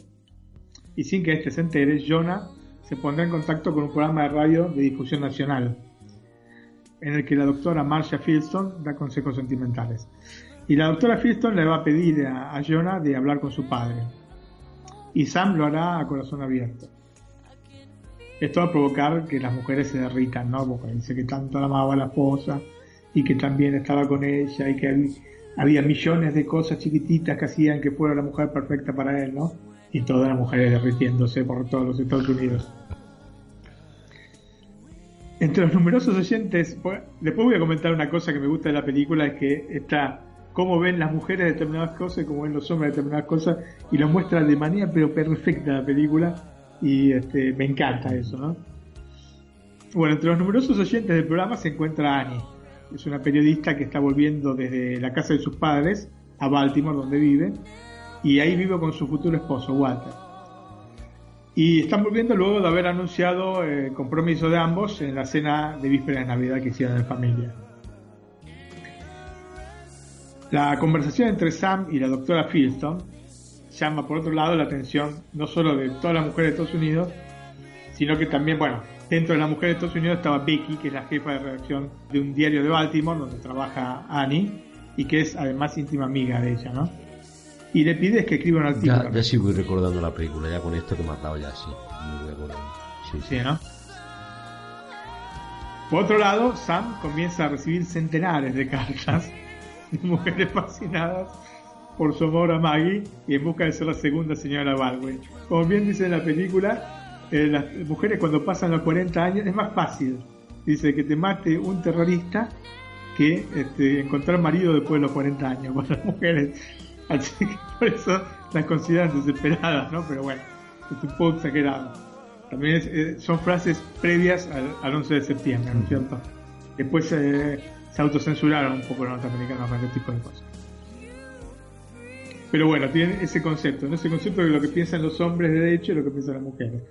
y sin que éste se entere, Jonah se pondrá en contacto con un programa de radio de difusión nacional, en el que la doctora Marcia Fieldstone da consejos sentimentales. Y la doctora Fieldstone le va a pedir a, a Jonah de hablar con su padre y Sam lo hará a corazón abierto. Esto va a provocar que las mujeres se derritan, ¿no? Porque dice que tanto amaba a la esposa y que también estaba con ella y que había, millones de cosas chiquititas que hacían que fuera la mujer perfecta para él, ¿no? Y todas las mujeres derritiéndose por todos los Estados Unidos. Entre los numerosos oyentes, después voy a comentar una cosa que me gusta de la película, es que está cómo ven las mujeres determinadas cosas y cómo ven los hombres determinadas cosas y lo muestra de manera pero perfecta la película y este, me encanta eso, ¿no? Bueno, entre los numerosos oyentes del programa se encuentra Annie. Es una periodista que está volviendo desde la casa de sus padres a Baltimore, donde vive, y ahí vive con su futuro esposo, Walter. Y están volviendo luego de haber anunciado el compromiso de ambos en la cena de víspera de Navidad que hicieron en familia. La conversación entre Sam y la doctora Fieldston llama por otro lado la atención no solo de todas las mujeres de Estados Unidos, sino que también, bueno, dentro de las mujeres de Estados Unidos estaba Becky, que es la jefa de redacción de un diario de Baltimore donde trabaja Annie y que es además íntima amiga de ella, ¿no? Y le pide que escriba un artículo. Ya, ya sí voy recordando la película, ya con esto que me has dado ya sí. Sí, sí, ¿no? Por otro lado, Sam comienza a recibir centenares de cartas mujeres fascinadas por su amor a Maggie y en busca de ser la segunda señora Baldwin. Como bien dice en la película, eh, las mujeres cuando pasan los 40 años es más fácil, dice, que te mate un terrorista que este, encontrar marido después de los 40 años con las mujeres. Así que por eso las consideran desesperadas, ¿no? Pero bueno, es un poco exagerado. También eh, son frases previas al, 11 de septiembre, ¿no es cierto? Después eh, se autocensuraron un poco los norteamericanos con este tipo de cosas. Pero bueno, tienen ese concepto, ¿no? Ese concepto de lo que piensan los hombres de derecho y lo que piensan las mujeres.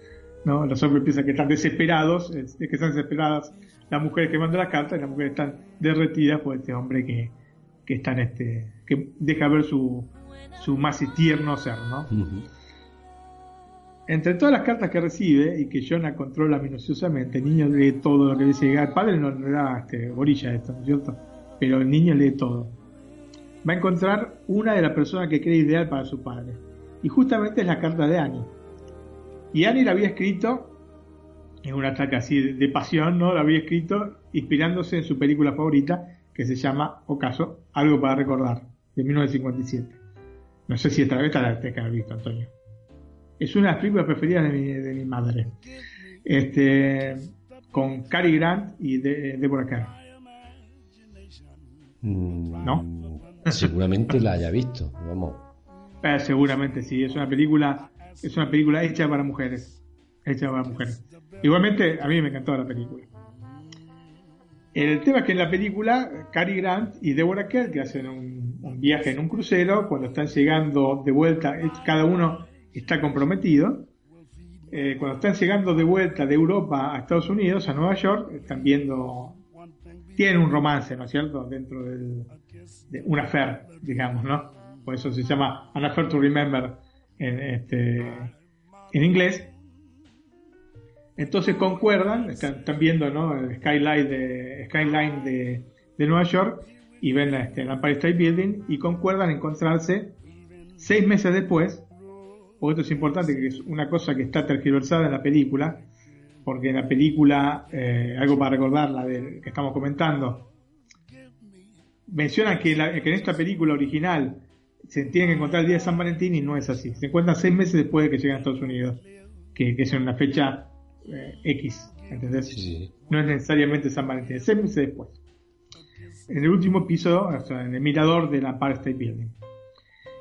¿no? Los hombres piensan que están desesperados, es, que están desesperadas las mujeres que mandan las cartas y las mujeres están derretidas por este hombre que, que están este, que deja ver su, su más tierno ser, ¿no? Entre todas las cartas que recibe y que Jonah controla minuciosamente, el niño lee todo lo que dice. El padre no le da este, orilla esto, ¿no es cierto? Pero el niño lee todo. Va a encontrar una de las personas que cree ideal para su padre. Y justamente es la carta de Annie. Y Annie la había escrito en un ataque así de, pasión, ¿no? La había escrito inspirándose en su película favorita, que se llama Ocaso, Algo para recordar, de 1957. No sé si esta vez la que has visto, Antonio es una de las películas preferidas de mi, de mi madre. Este, con Cary Grant y de, Deborah Kerr. Mm, ¿No? Seguramente la haya visto, vamos. Eh, seguramente sí, es una película, es una película hecha para mujeres. Hecha para mujeres. Igualmente, a mí me encantó la película. El tema es que en la película, Cary Grant y Deborah Kerr, que hacen un, viaje en un crucero, cuando están llegando de vuelta, cada uno está comprometido. Eh, cuando están llegando de vuelta de Europa a Estados Unidos, a Nueva York, están viendo, tienen un romance, ¿no es cierto?, dentro del, de una affair, digamos, ¿no? Por eso se llama An Affair to Remember en, este, en inglés. Entonces concuerdan, están, viendo ¿no? el skyline de, skyline de, de Nueva York y ven este, el Empire State Building y concuerdan encontrarse seis meses después porque esto es importante, que es una cosa que está tergiversada en la película, porque en la película, eh, algo para recordar, la de, que estamos comentando, mencionan que, en esta película original se tiene que encontrar el día de San Valentín y no es así. Se encuentran seis meses después de que lleguen a Estados Unidos, que, es en una fecha eh, X, ¿entendés? No es necesariamente San Valentín, seis meses después. En el último piso, o sea, en el mirador de la Empire State Building.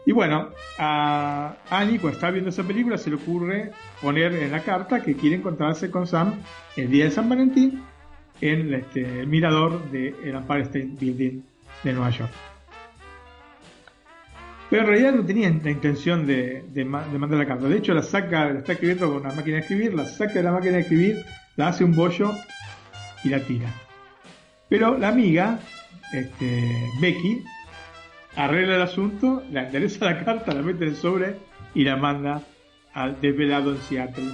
Y bueno, a Annie, cuando está viendo esa película, se le ocurre poner en la carta que quiere encontrarse con Sam el día de San Valentín en este, el mirador del Empire State Building de Nueva York. Pero en realidad no tenía la intención de, mandar la carta. De hecho, la saca, la está escribiendo con una máquina de escribir, la saca de la máquina de escribir, la hace un bollo y la tira. Pero la amiga, este, Becky, arregla el asunto, la endereza la carta, la mete en el sobre y la manda al desvelado en Seattle.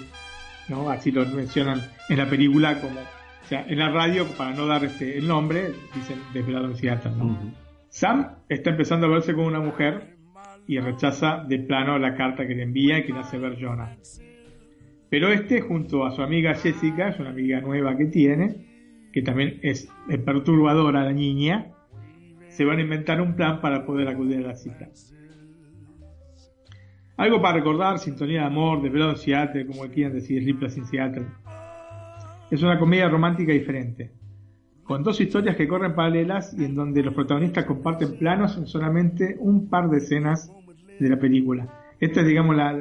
¿no? Así lo mencionan en la película como, o sea, en la radio, para no dar este, el nombre, dicen desvelado en Seattle. Sam está empezando a verse con una mujer y rechaza de plano la carta que le envía y que le hace ver Jonah. Pero este, junto a su amiga Jessica, es una amiga nueva que tiene, que también es perturbadora la niña, se van a inventar un plan para poder acudir a la cita. Algo para recordar, Sintonía de Amor, de en Seattle, como quieran decir, Ripley in Seattle. Es una comedia romántica diferente, con dos historias que corren paralelas y en donde los protagonistas comparten planos en solamente un par de escenas de la película. Esta es, digamos, la,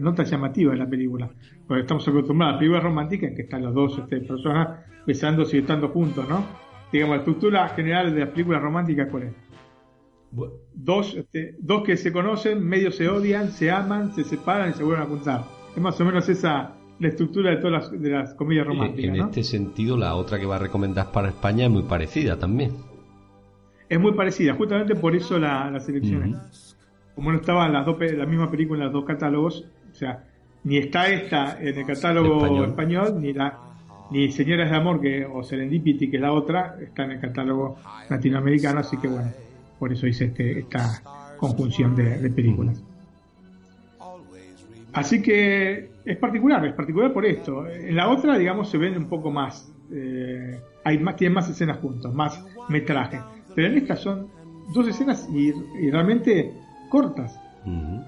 nota llamativa de la película. Porque estamos acostumbrados a la película romántica en que están los dos este, personas besándose y estando juntos, ¿no? Digamos, la estructura general de la película romántica, ¿cuál es? Dos, este, dos que se conocen, medio se odian, se aman, se separan y se vuelven a juntar. Es más o menos esa la estructura de todas las, de las comedias románticas. En, este sentido, la otra que va a recomendar para España es muy parecida también. Es muy parecida, justamente por eso la, la seleccioné como no estaban las dos la misma película en los dos catálogos, o sea, ni está esta en el catálogo español, ni la ni Señoras de Amor que o Serendipity que es la otra está en el catálogo latinoamericano, así que bueno, por eso hice este, esta conjunción de, películas. Así que es particular, es particular por esto. En la otra, digamos, se ven un poco más, eh, hay más, tienen más escenas juntos, más metraje. Pero en esta son dos escenas y realmente cortas.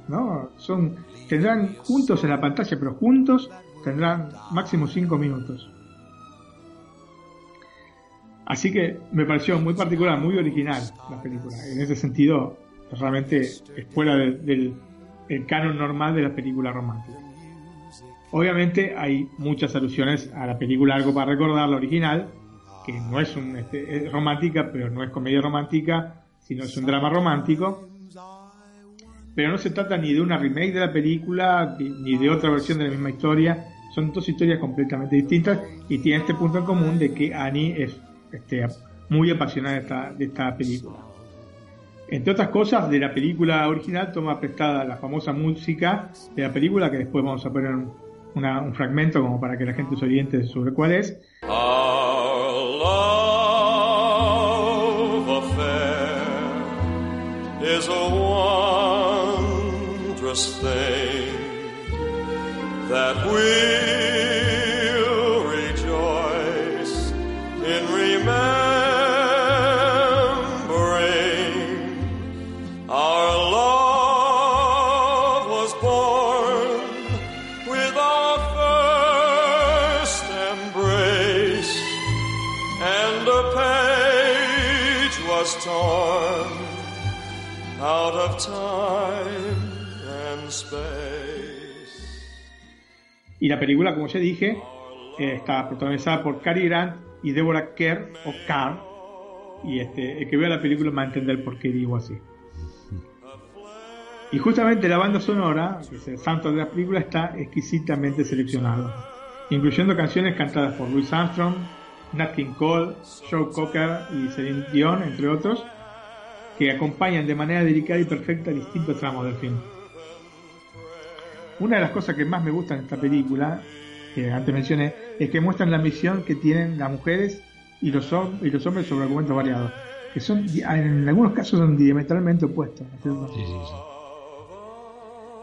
¿no? Son, tendrán juntos en la pantalla, pero juntos tendrán máximo 5 minutos. Así que me pareció muy particular, muy original la película. En ese sentido, realmente es fuera del, canon normal de la película romántica. Obviamente hay muchas alusiones a la película Algo para recordar, la original, que no es, un, este, es romántica, pero no es comedia romántica, sino es un drama romántico pero no se trata ni de una remake de la película ni de otra versión de la misma historia. Son dos historias completamente distintas y tiene este punto en común de que Annie es este, muy apasionada de esta, de esta película. Entre otras cosas, de la película original toma prestada la famosa música de la película, que después vamos a poner un fragmento como para que la gente se oriente sobre cuál es. that we'll la película, como ya dije, eh, está protagonizada por Cary Grant y Deborah Kerr, o Carr. Y este, el que vea la película va a entender por qué digo así. Y justamente la banda sonora, que es el santo de la película, está exquisitamente seleccionado, incluyendo canciones cantadas por Louis Armstrong, Nat King Cole, Joe Cocker y Celine Dion, entre otros, que acompañan de manera delicada y perfecta distintos tramos del film. Una de las cosas que más me gusta en esta película, que antes mencioné, es que muestran la misión que tienen las mujeres y los, y los hombres sobre argumentos variados, que son en algunos casos son diametralmente opuestos.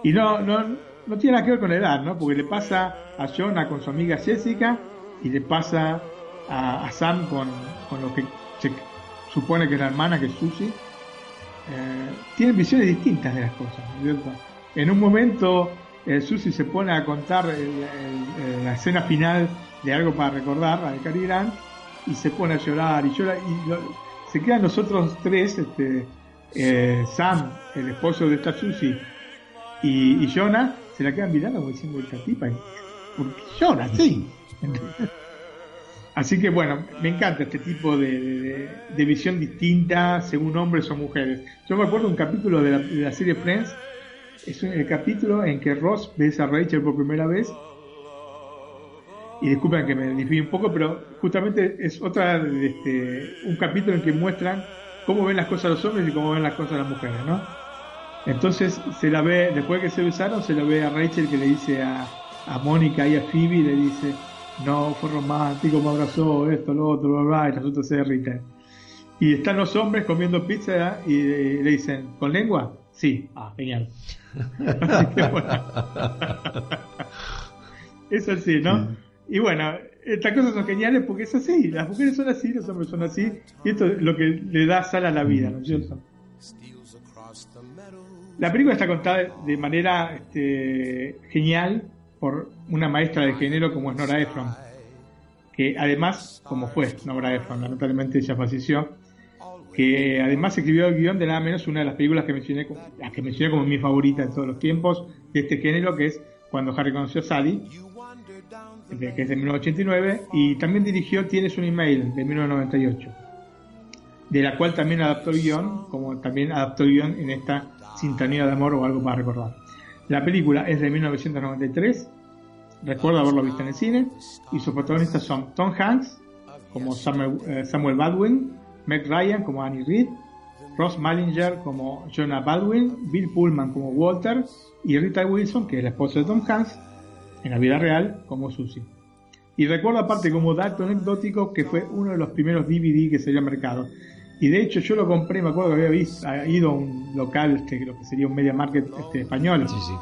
Y no, no, no tiene nada que ver con la edad, ¿no? Porque le pasa a Jonah con su amiga Jessica y le pasa a, Sam con, con, lo que se supone que es la hermana, que es Susie. Eh, tienen visiones distintas de las cosas, ¿cierto? En un momento el Susi se pone a contar la escena final de algo para recordar a Cary Grant y se pone a llorar y llora y se quedan nosotros tres, este, eh, Sam, el esposo de esta Susi y, y, Jonah, se la quedan mirando como diciendo esta tipa, porque llora, sí. Así que bueno, me encanta este tipo de, visión distinta según hombres o mujeres. Yo me acuerdo un capítulo de la, de la serie Friends es el capítulo en que Ross besa a Rachel por primera vez. Y disculpen que me desvíe un poco, pero justamente es otra este, un capítulo en que muestran cómo ven las cosas los hombres y cómo ven las cosas las mujeres, ¿no? Entonces se la ve, después que se besaron, se la ve a Rachel que le dice a, a Mónica y a Phoebe, le dice, no, fue romántico, me abrazó, esto, lo otro, bla, bla, y resulta se derrite. Y están los hombres comiendo pizza y le dicen, ¿con lengua? Sí, ah, genial. Así que, bueno. es así, ¿no? Y bueno, estas cosas son geniales porque es así. Las mujeres son así, los hombres son así. Y esto es lo que le da sal a la vida, ¿no es cierto? La película está contada de manera este, genial por una maestra de género como es Nora Ephron, que además, como fue Nora Ephron, lamentablemente ella falleció, que además escribió el guion de nada menos una de las películas que mencioné, las que mencioné como mi favorita de todos los tiempos de este género, que es Cuando Harry conoció a Sally, que es de 1989, y también dirigió Tienes un email de 1998, de la cual también adaptó el guion, como también adaptó el guion en esta Sintonía de Amor o algo para recordar. La película es de 1993, recuerdo haberlo visto en el cine, y sus protagonistas son Tom Hanks, como Samuel, eh, Samuel Baldwin, Meg Ryan como Annie Reed, Ross Malinger como Jonah Baldwin, Bill Pullman como Walter y Rita Wilson, que es la esposa de Tom Hanks, en la vida real como Susie. Y recuerdo aparte como dato anecdótico que fue uno de los primeros DVD que salió al mercado. Y de hecho yo lo compré, me acuerdo que había visto, ido a un local, este, lo que sería un media market este, español, Sí, sí.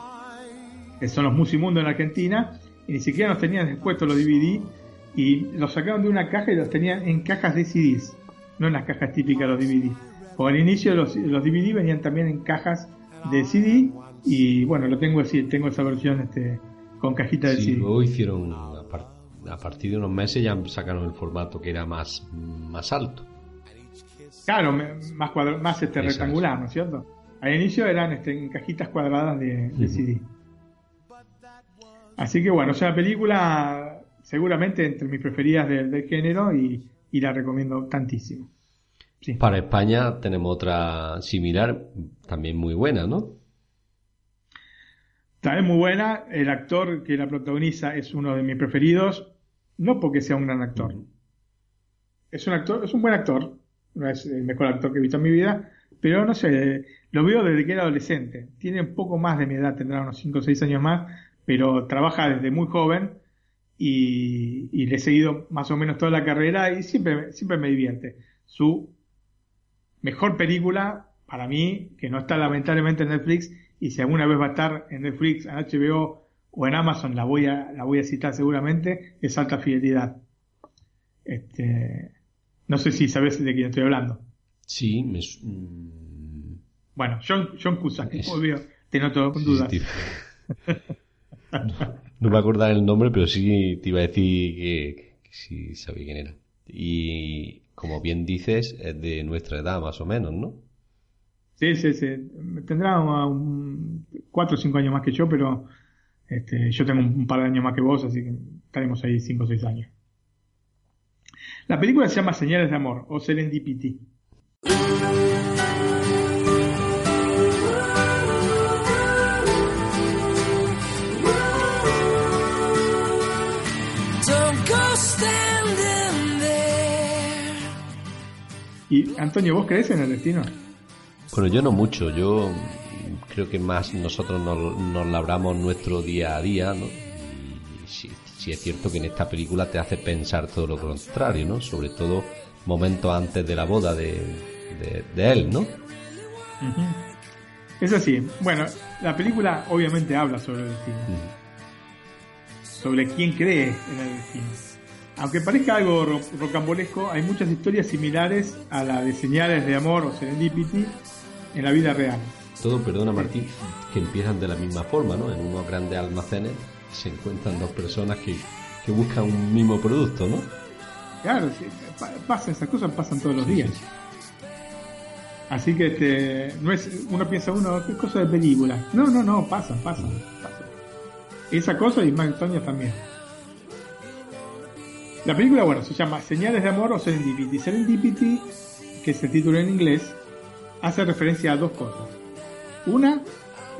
que son los Musimundo en Argentina, y ni siquiera nos tenían expuestos los DVD, y los sacaron de una caja y los tenían en cajas de CDs, no en las cajas típicas de los DVD. Porque al inicio los, los DVD venían también en cajas de CD, y bueno, lo tengo así, tengo esa versión este, con cajita de Sí, CD. luego hicieron, a, par- a partir de unos meses ya sacaron el formato que era más, más alto. Claro, más, cuadra- más este, rectangular, ¿no es cierto? Al inicio eran este, en cajitas cuadradas de. CD. Así que bueno, es una película seguramente entre mis preferidas del, del género y, y la recomiendo tantísimo. Sí. Para España tenemos otra similar, también muy buena, ¿no? También muy buena, el actor que la protagoniza es uno de mis preferidos, no porque sea un gran actor. Es un actor, es un buen actor, no es el mejor actor que he visto en mi vida, pero no sé, lo veo desde que era adolescente. Tiene un poco más de mi edad, tendrá unos 5 o 6 años más, pero trabaja desde muy joven y, y le he seguido más o menos toda la carrera y siempre, siempre me divierte. Su mejor película, para mí, que no está lamentablemente en Netflix, y si alguna vez va a estar en Netflix, en HBO o en Amazon, la voy a, la voy a citar seguramente, es Alta Fidelidad. Este, no sé si sabes de quién estoy hablando. Sí, me... Bueno, John, John Cusack, Es- obvio, te noto con dudas. sí, te- no, no me acordaba el nombre, pero sí te iba a decir que, sí sabía quién era. Y como bien dices, es de nuestra edad más o menos, ¿no? Sí, sí, sí. Tendrá un, cuatro o cinco años más que yo, pero este, yo tengo un par de años más que vos, así que estaremos ahí cinco o seis años. La película se llama Señales de Amor o Serendipity. Y Antonio, ¿vos crees en el destino? Bueno, yo no mucho, yo creo que más nosotros nos, nos labramos nuestro día a día, ¿no? Y sí, sí es cierto que en esta película te hace pensar todo lo contrario, ¿no? Sobre todo momentos antes de la boda de, de, de él, ¿no? Es así. Bueno, la película obviamente habla sobre el destino. Sobre quién cree en el destino. Aunque parezca algo ro- rocambolesco, hay muchas historias similares a la de señales de amor o serendipity en la vida real. Todo, perdona Martín, que empiezan de la misma forma, ¿no? En unos grandes almacenes se encuentran dos personas que, que buscan un mismo producto, ¿no? Claro, sí, pa- pasan esas cosas, pasan todos los días. Así que este, no es, uno piensa uno, es cosa de película. No, no, no, pasan, pasan, pasan. Esa cosa y más Tonya también. La película, bueno, se llama Señales de Amor o Serendipity. Serendipity, que es el título en inglés, hace referencia a dos cosas. Una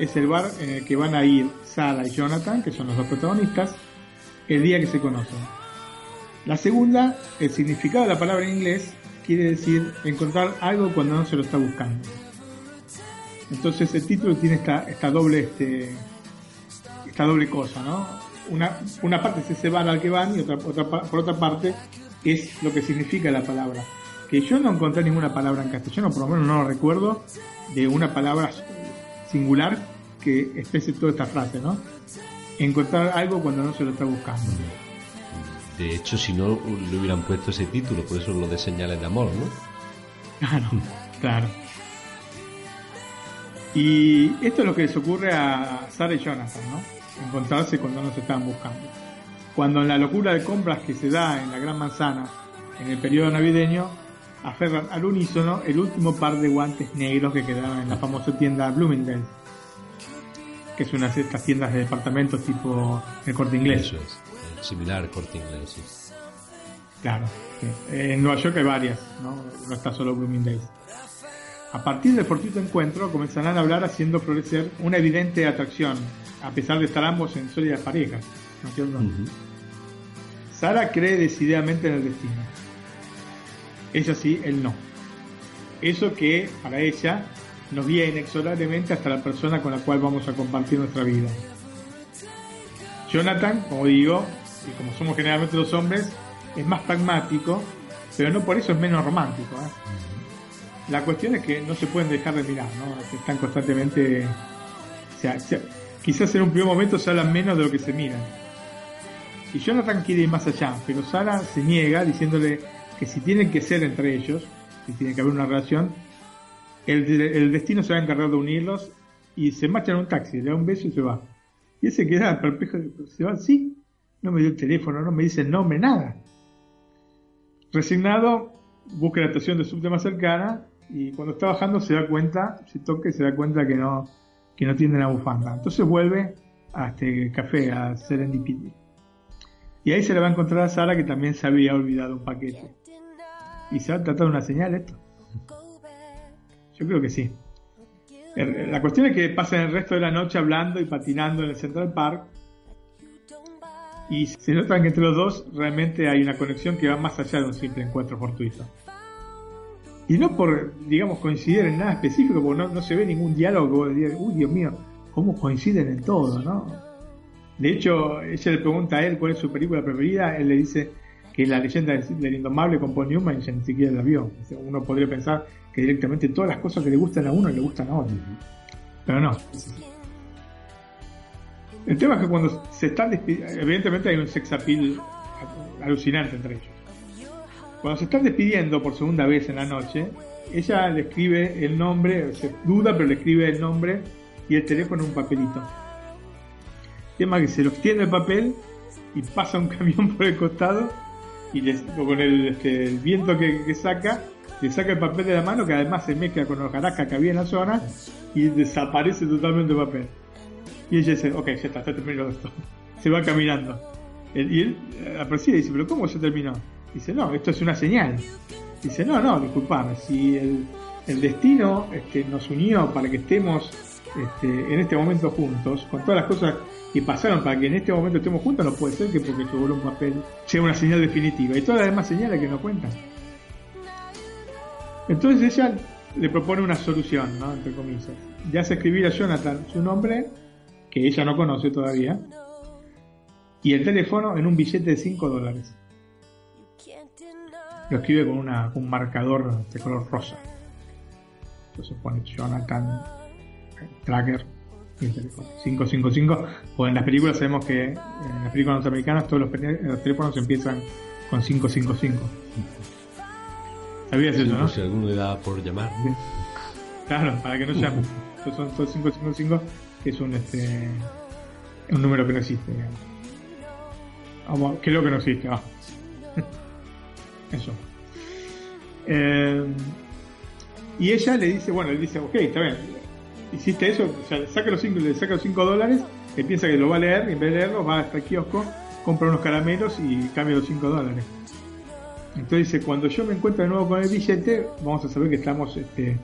es el bar en el que van a ir Sarah y Jonathan, que son los dos protagonistas, el día que se conocen. La segunda, el significado de la palabra en inglés quiere decir encontrar algo cuando no se lo está buscando. Entonces el título tiene esta, esta doble este, esta doble cosa, ¿no? Una, una parte es ese bar al que van y otra, otra por otra parte es lo que significa la palabra. Que yo no encontré ninguna palabra en castellano, por lo menos no lo recuerdo, de una palabra singular que exprese toda esta frase, ¿no? Encontrar algo cuando no se lo está buscando. De hecho, si no le hubieran puesto ese título, por eso lo de señales de amor, ¿no? Claro, claro. Y esto es lo que les ocurre a Sarah y Jonathan, ¿no? Encontrarse cuando no se están buscando. Cuando en la locura de compras que se da en la Gran Manzana, en el periodo navideño, aferran al unísono el último par de guantes negros que quedaban en la famosa tienda Bloomingdale, que es una de estas tiendas de departamentos tipo el corte inglés. Eso es. eh, Similar al corte inglés, sí. Claro. sí. En Nueva York hay varias, ¿no? No está solo Bloomingdale's. A partir del fortuito encuentro comenzarán a hablar haciendo florecer una evidente atracción, a pesar de estar ambos en sólidas parejas. Sara cree decididamente en el destino. Ella sí, él no. Eso que para ella nos guía inexorablemente hasta la persona con la cual vamos a compartir nuestra vida. Jonathan, como digo, y como somos generalmente los hombres, es más pragmático, pero no por eso es menos romántico. ¿eh? La cuestión es que no se pueden dejar de mirar, ¿no? Que Están constantemente... o sea, se- quizás en un primer momento se menos de lo que se miran. Y Jonathan quiere ir más allá, pero Sara se niega diciéndole que si tienen que ser entre ellos, si tiene que haber una relación, el, destino se va a encargar de unirlos y se marcha en un taxi, le da un beso y se va. Y él se queda perplejo, se va así, no me dio el teléfono, no me dice el nombre, nada. Resignado, busca la estación de subte más cercana y cuando está bajando se da cuenta, se toca y se da cuenta que no, que no tiene la bufanda. Entonces vuelve a este café, a Serendipity. Y ahí se le va a encontrar a Sara que también se había olvidado un paquete. ¿Y se va a tratar de una señal esto? Yo creo que sí. La cuestión es que pasan el resto de la noche hablando y patinando en el Central Park. Y se nota que entre los dos realmente hay una conexión que va más allá de un simple encuentro fortuito. Y no por, digamos, coincidir en nada específico, porque no, no se ve ningún diálogo que digas, uy, Dios mío, cómo coinciden en todo, ¿no? De hecho, ella le pregunta a él cuál es su película preferida, él le dice que la leyenda del, indomable con Paul Newman y ella ni siquiera la vio. Uno podría pensar que directamente todas las cosas que le gustan a uno le gustan a otro. Pero no. El tema es que cuando se están despidiendo, evidentemente hay un sex appeal alucinante entre ellos. Cuando se están despidiendo por segunda vez en la noche, ella le escribe el nombre, se duda, pero le escribe el nombre y el teléfono en un papelito. Tema que se lo extiende el papel y pasa un camión por el costado y con el, este, viento que, saca, le saca el papel de la mano que además se mezcla con la hojarasca que había en la zona y desaparece totalmente el papel. Y ella dice, ok, ya está, está terminado esto. Se va caminando. Y él eh, la y dice, pero ¿cómo ya terminó? Dice, no, esto es una señal. Dice, no, no, disculpame, si el, destino este, nos unió para que estemos este, en este momento juntos, con todas las cosas que pasaron para que en este momento estemos juntos, no puede ser que porque se un papel sea una señal definitiva. Y todas las demás señales que no cuentan. Entonces ella le propone una solución, ¿no? Entre comillas. Ya hace escribir a Jonathan su nombre, que ella no conoce todavía, y el teléfono en un billete de 5 dólares. Lo escribe con una, un marcador de color rosa. Entonces pone Jonathan eh, Tracker y el teléfono. 555. O en las películas sabemos que en las películas norteamericanas todos los, teléfonos empiezan con 555. ¿Sabías eso, no? Por si alguno le da por llamar. Claro, para que no llamen. Estos son todos 555, que es un este un número que no existe. digamos. Creo que no existe. Eso. Eh, y ella le dice, bueno, él dice, ok, está bien, hiciste eso, o sea, saca los 5 le saca los cinco dólares, él piensa que lo va a leer, y en vez de leerlo, va hasta el kiosco, compra unos caramelos y cambia los 5 dólares. Entonces dice, cuando yo me encuentro de nuevo con el billete, vamos a saber que estamos, este,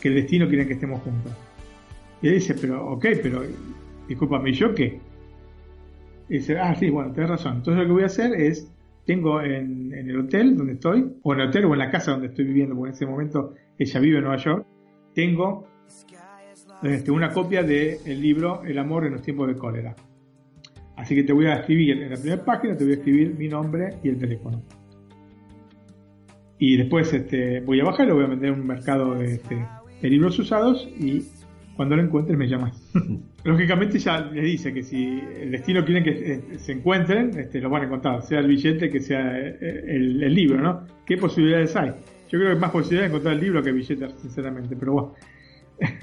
que el destino quiere que estemos juntos. Y él dice, pero, ok, pero, discúlpame, ¿y yo qué? Y dice, ah, sí, bueno, tenés razón. Entonces lo que voy a hacer es, tengo en, en el hotel donde estoy, o en el hotel o en la casa donde estoy viviendo, porque en ese momento ella vive en Nueva York, tengo este, una copia del libro El amor en los tiempos de cólera. Así que te voy a escribir en la primera página, te voy a escribir mi nombre y el teléfono. Y después este, voy a bajar y lo voy a vender en un mercado de, este, de libros usados y Cuando lo encuentres me llamas. Lógicamente ya le dice que si el destino quieren que eh, se encuentren, este, lo van a encontrar, sea el billete que sea eh, el, el libro, ¿no? ¿Qué posibilidades hay? Yo creo que más posibilidades de encontrar el libro que el billete, sinceramente, pero bueno.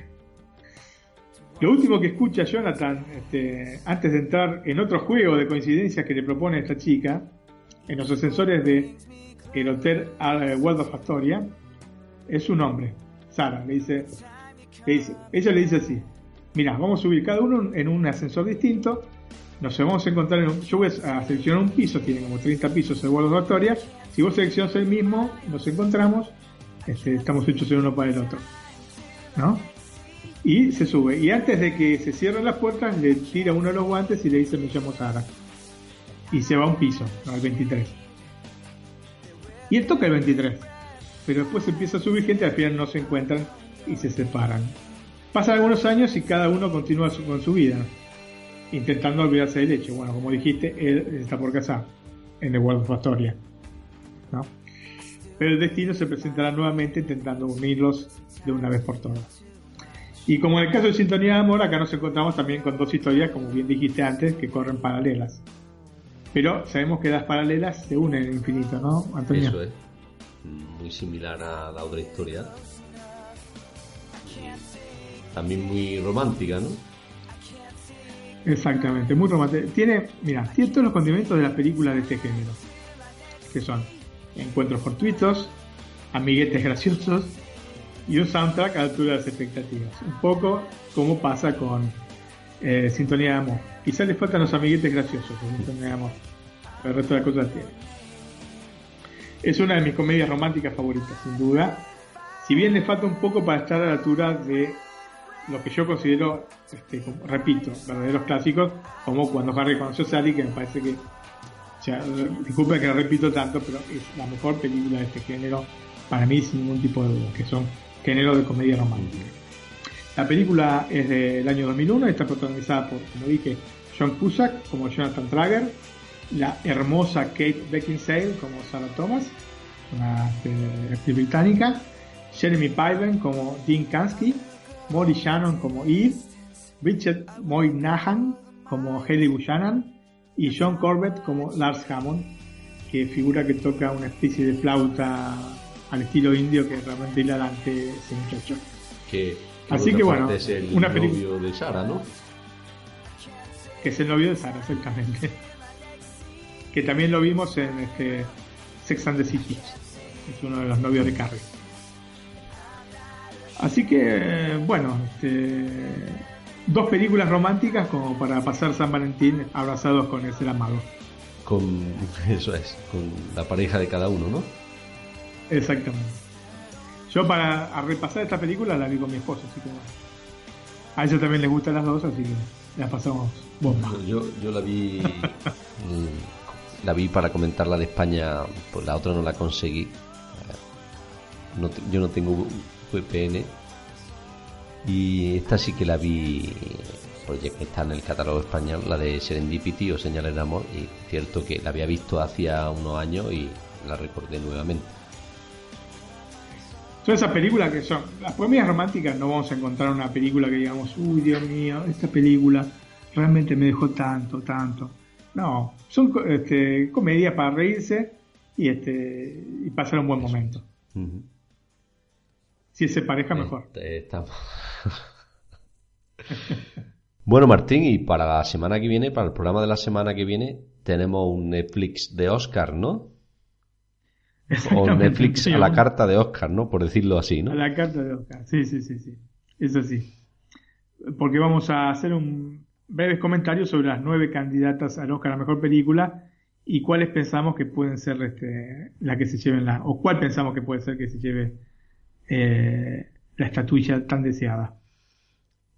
Lo último que escucha Jonathan, este, antes de entrar en otro juego de coincidencias que le propone esta chica, en los ascensores de el Hotel eh, World of Astoria, es su nombre, Sara, le dice, ella le dice así, mira, vamos a subir cada uno en un ascensor distinto, nos vamos a encontrar en un, yo voy a seleccionar un piso, tiene como 30 pisos World of Astoria, si vos seleccionas el mismo, nos encontramos, este, estamos hechos el uno para el otro, ¿no? Y se sube. Y antes de que se cierren las puertas, le tira uno de los guantes y le dice, me llamo Sara. Y se va a un piso, al 23. Y él toca el 23. Pero después empieza a subir gente, al final no se encuentran y se separan. Pasan algunos años y cada uno continúa con su vida, intentando olvidarse del hecho. Bueno, como dijiste, él está por casar en The World of Astoria. ¿no? Pero el destino se presentará nuevamente intentando unirlos de una vez por todas. Y como en el caso de Sintonía de Amor, acá nos encontramos también con dos historias, como bien dijiste antes, que corren paralelas. Pero sabemos que las paralelas se unen en infinito, ¿no, Antonio? Eso es. Muy similar a la otra historia. También muy romántica, ¿no? Exactamente, muy romántico. Tiene, mira, tiene todos los condimentos de las películas de este género. Que son encuentros fortuitos, amiguetes graciosos y un soundtrack a la altura de las expectativas. Un poco como pasa con eh, Sintonía de Amor. Quizás le faltan los amiguetes graciosos de Sintonía de Amor. Pero el resto de las cosas tiene. Es una de mis comedias románticas favoritas, sin duda. Si bien le falta un poco para estar a la altura de lo que yo considero, este, repito, verdaderos clásicos, como cuando Harry conoció a Sally, que me parece que, o que lo repito tanto, pero es la mejor película de este género, para mí sin ningún tipo de duda, que son géneros de comedia romántica. La película es del año 2001 y está protagonizada por, como dije, John Cusack como Jonathan Trager, la hermosa Kate Beckinsale como Sarah Thomas, una este, actriz británica, Jeremy Piven como Dean Kansky, Molly Shannon como Eve, Richard Moynihan como Haley Buchanan y John Corbett como Lars Hammond, que figura que toca una especie de flauta al estilo indio que realmente hilarante ese muchacho. Que, Así que bueno, es el una novio de Sara, ¿no? que es el novio de Sara, exactamente. Que también lo vimos en este Sex and the City. Es uno de los novios de Carrie. Así que, bueno, este, dos películas románticas como para pasar San Valentín abrazados con el ser amado. Con, eso es, con la pareja de cada uno, ¿no? Exactamente. Yo para a repasar esta película la vi con mi esposa, así que bueno. A ella también le gustan las dos, así que la pasamos bomba. Yo, yo la vi mm, la vi para comentar la de España, pues la otra no la conseguí. Eh, No yo no tengo VPN y esta sí que la vi, pues ya que está en el catálogo español, la de Serendipity o Señales de Amor y cierto que la había visto hacía unos años y la recordé nuevamente. Son esas películas que son. Las comedias románticas no vamos a encontrar una película que digamos, uy, Dios mío, esta película realmente me dejó tanto, tanto. No, son este, comedias para reírse y este y pasar un buen momento. Ujú. Si es de pareja, mejor. Eh, estamos. bueno, Martín, y para la semana que viene, para el programa de la semana que viene, tenemos un Netflix de Oscar, ¿no? O. Netflix Sí, a la carta de Oscar, ¿no? Por decirlo así, ¿no? A la carta de Oscar. Sí, sí, sí, sí. Eso sí. Porque vamos a hacer un breves comentarios sobre las nueve candidatas al Oscar a Mejor Película y cuáles pensamos que pueden ser este, la que se lleven la, o cuál pensamos que puede ser que se lleve eh, la estatuilla tan deseada.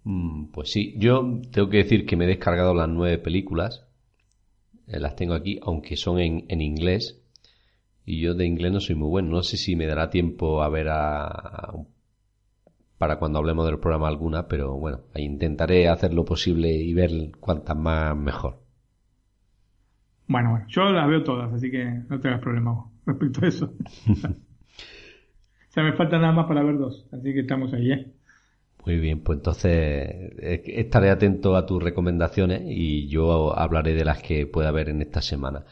Mm, pues sí, yo tengo que decir que me he descargado las nueve películas. Eh, las tengo aquí, aunque son en, en inglés. Y yo de inglés no soy muy bueno. No sé si me dará tiempo a ver a, a- para cuando hablemos del programa alguna, pero bueno, ahí intentaré hacer lo posible y ver cuantas más mejor. Bueno, bueno, yo las veo todas, así que no te hagas problema vos respecto a eso. sea, me falta nada más para ver dos, así que estamos ahí, ¿eh? Muy bien, pues entonces eh, estaré atento a tus recomendaciones y yo hablaré de las que pueda haber en esta semana.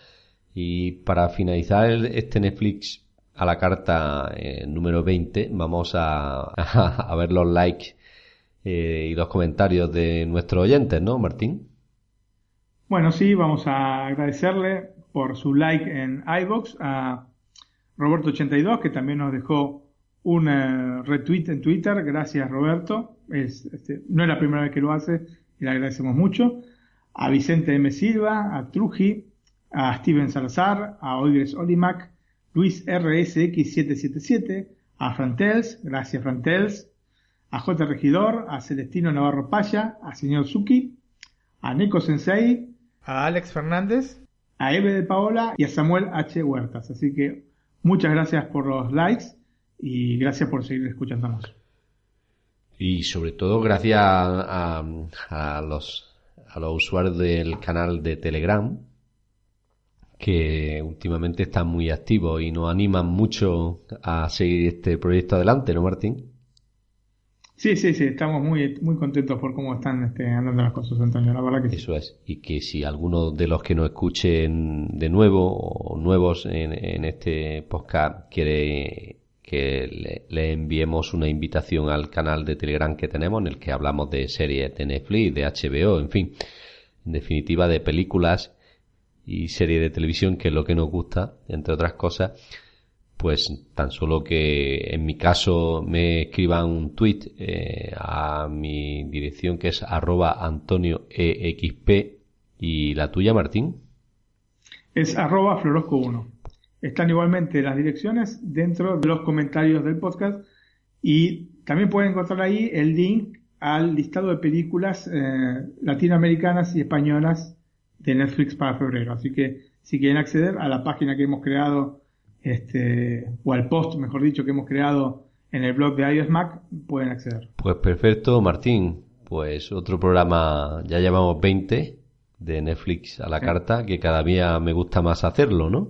Y para finalizar este Netflix a la carta eh, número 20, vamos a, a, ver los likes eh, y los comentarios de nuestros oyentes, ¿no, Martín? Bueno, sí, vamos a agradecerle por su like en iBox a Roberto82, que también nos dejó un retweet en Twitter. Gracias, Roberto. Es, este, no es la primera vez que lo hace y le agradecemos mucho. A Vicente M. Silva, a Truji, a Steven Salazar, a Oigres Olimac, Luis RSX777, a Frantels, gracias Frantels, a J. Regidor, a Celestino Navarro Paya, a señor Suki, a Neko Sensei, a Alex Fernández, a Eve de Paola y a Samuel H. Huertas. Así que muchas gracias por los likes y gracias por seguir escuchándonos. Y sobre todo gracias a, a, los, a los usuarios del canal de Telegram que últimamente están muy activos y nos animan mucho a seguir este proyecto adelante, ¿no, Martín? Sí, sí, sí, estamos muy, muy contentos por cómo están este, andando las cosas, Antonio, la verdad que Eso es, y que si alguno de los que nos escuchen de nuevo o nuevos en, en este podcast quiere que le, enviemos una invitación al canal de Telegram que tenemos en el que hablamos de series de Netflix, de HBO, en fin, en definitiva de películas y series de televisión, que es lo que nos gusta, entre otras cosas, pues tan solo que en mi caso me escriban un tweet eh, a mi dirección que es arroba antonio exp y la tuya Martín es arroba florosco1 están igualmente las direcciones dentro de los comentarios del podcast y también pueden encontrar ahí el link al listado de películas eh, latinoamericanas y españolas de Netflix para febrero así que si quieren acceder a la página que hemos creado este, o al post, mejor dicho, que hemos creado en el blog de iOS Mac, pueden acceder. Pues perfecto, Martín. Pues otro programa, ya llevamos 20 de Netflix a la carta, que cada día me gusta más hacerlo, ¿no?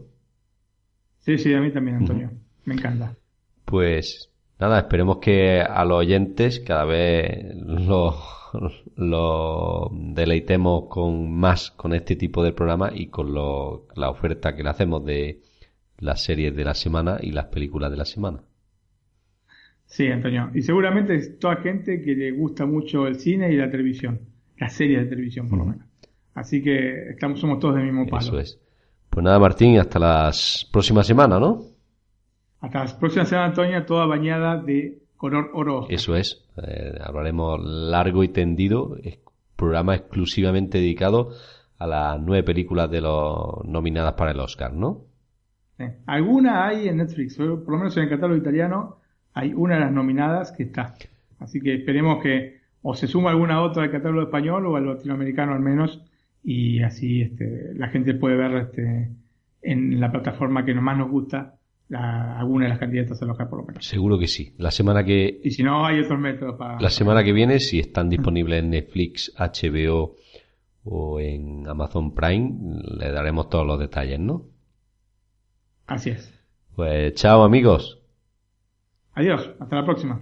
Sí, sí, a mí también, Antonio. Me encanta. Pues nada, esperemos que a los oyentes cada vez los lo deleitemos con más con este tipo de programa y con lo, la oferta que le hacemos de las series de la semana y las películas de la semana. Sí, Antonio. Y seguramente es toda gente que le gusta mucho el cine y la televisión. Las series de televisión, por lo menos. Así que estamos, somos todos del mismo palo. Eso es. Pues nada, Martín, hasta las próximas semanas, ¿no? Hasta las próximas semanas, Antonio, toda bañada de color oro. Eso es. Eh, hablaremos largo y tendido. Es programa exclusivamente dedicado a las nueve películas de los nominadas para el Oscar, ¿no? Alguna hay en Netflix, por lo menos en el catálogo italiano hay una de las nominadas que está. Así que esperemos que o se suma alguna otra al catálogo español o al latinoamericano al menos y así este, la gente puede ver este, en la plataforma que más nos gusta la, alguna de las candidatas Oscar por lo menos. Seguro que sí. La semana que... Y si no, hay otros métodos para... La semana que viene, si están disponibles en Netflix, HBO o en Amazon Prime, le daremos todos los detalles, ¿no? Así es. Pues chao amigos. Adiós, hasta la próxima.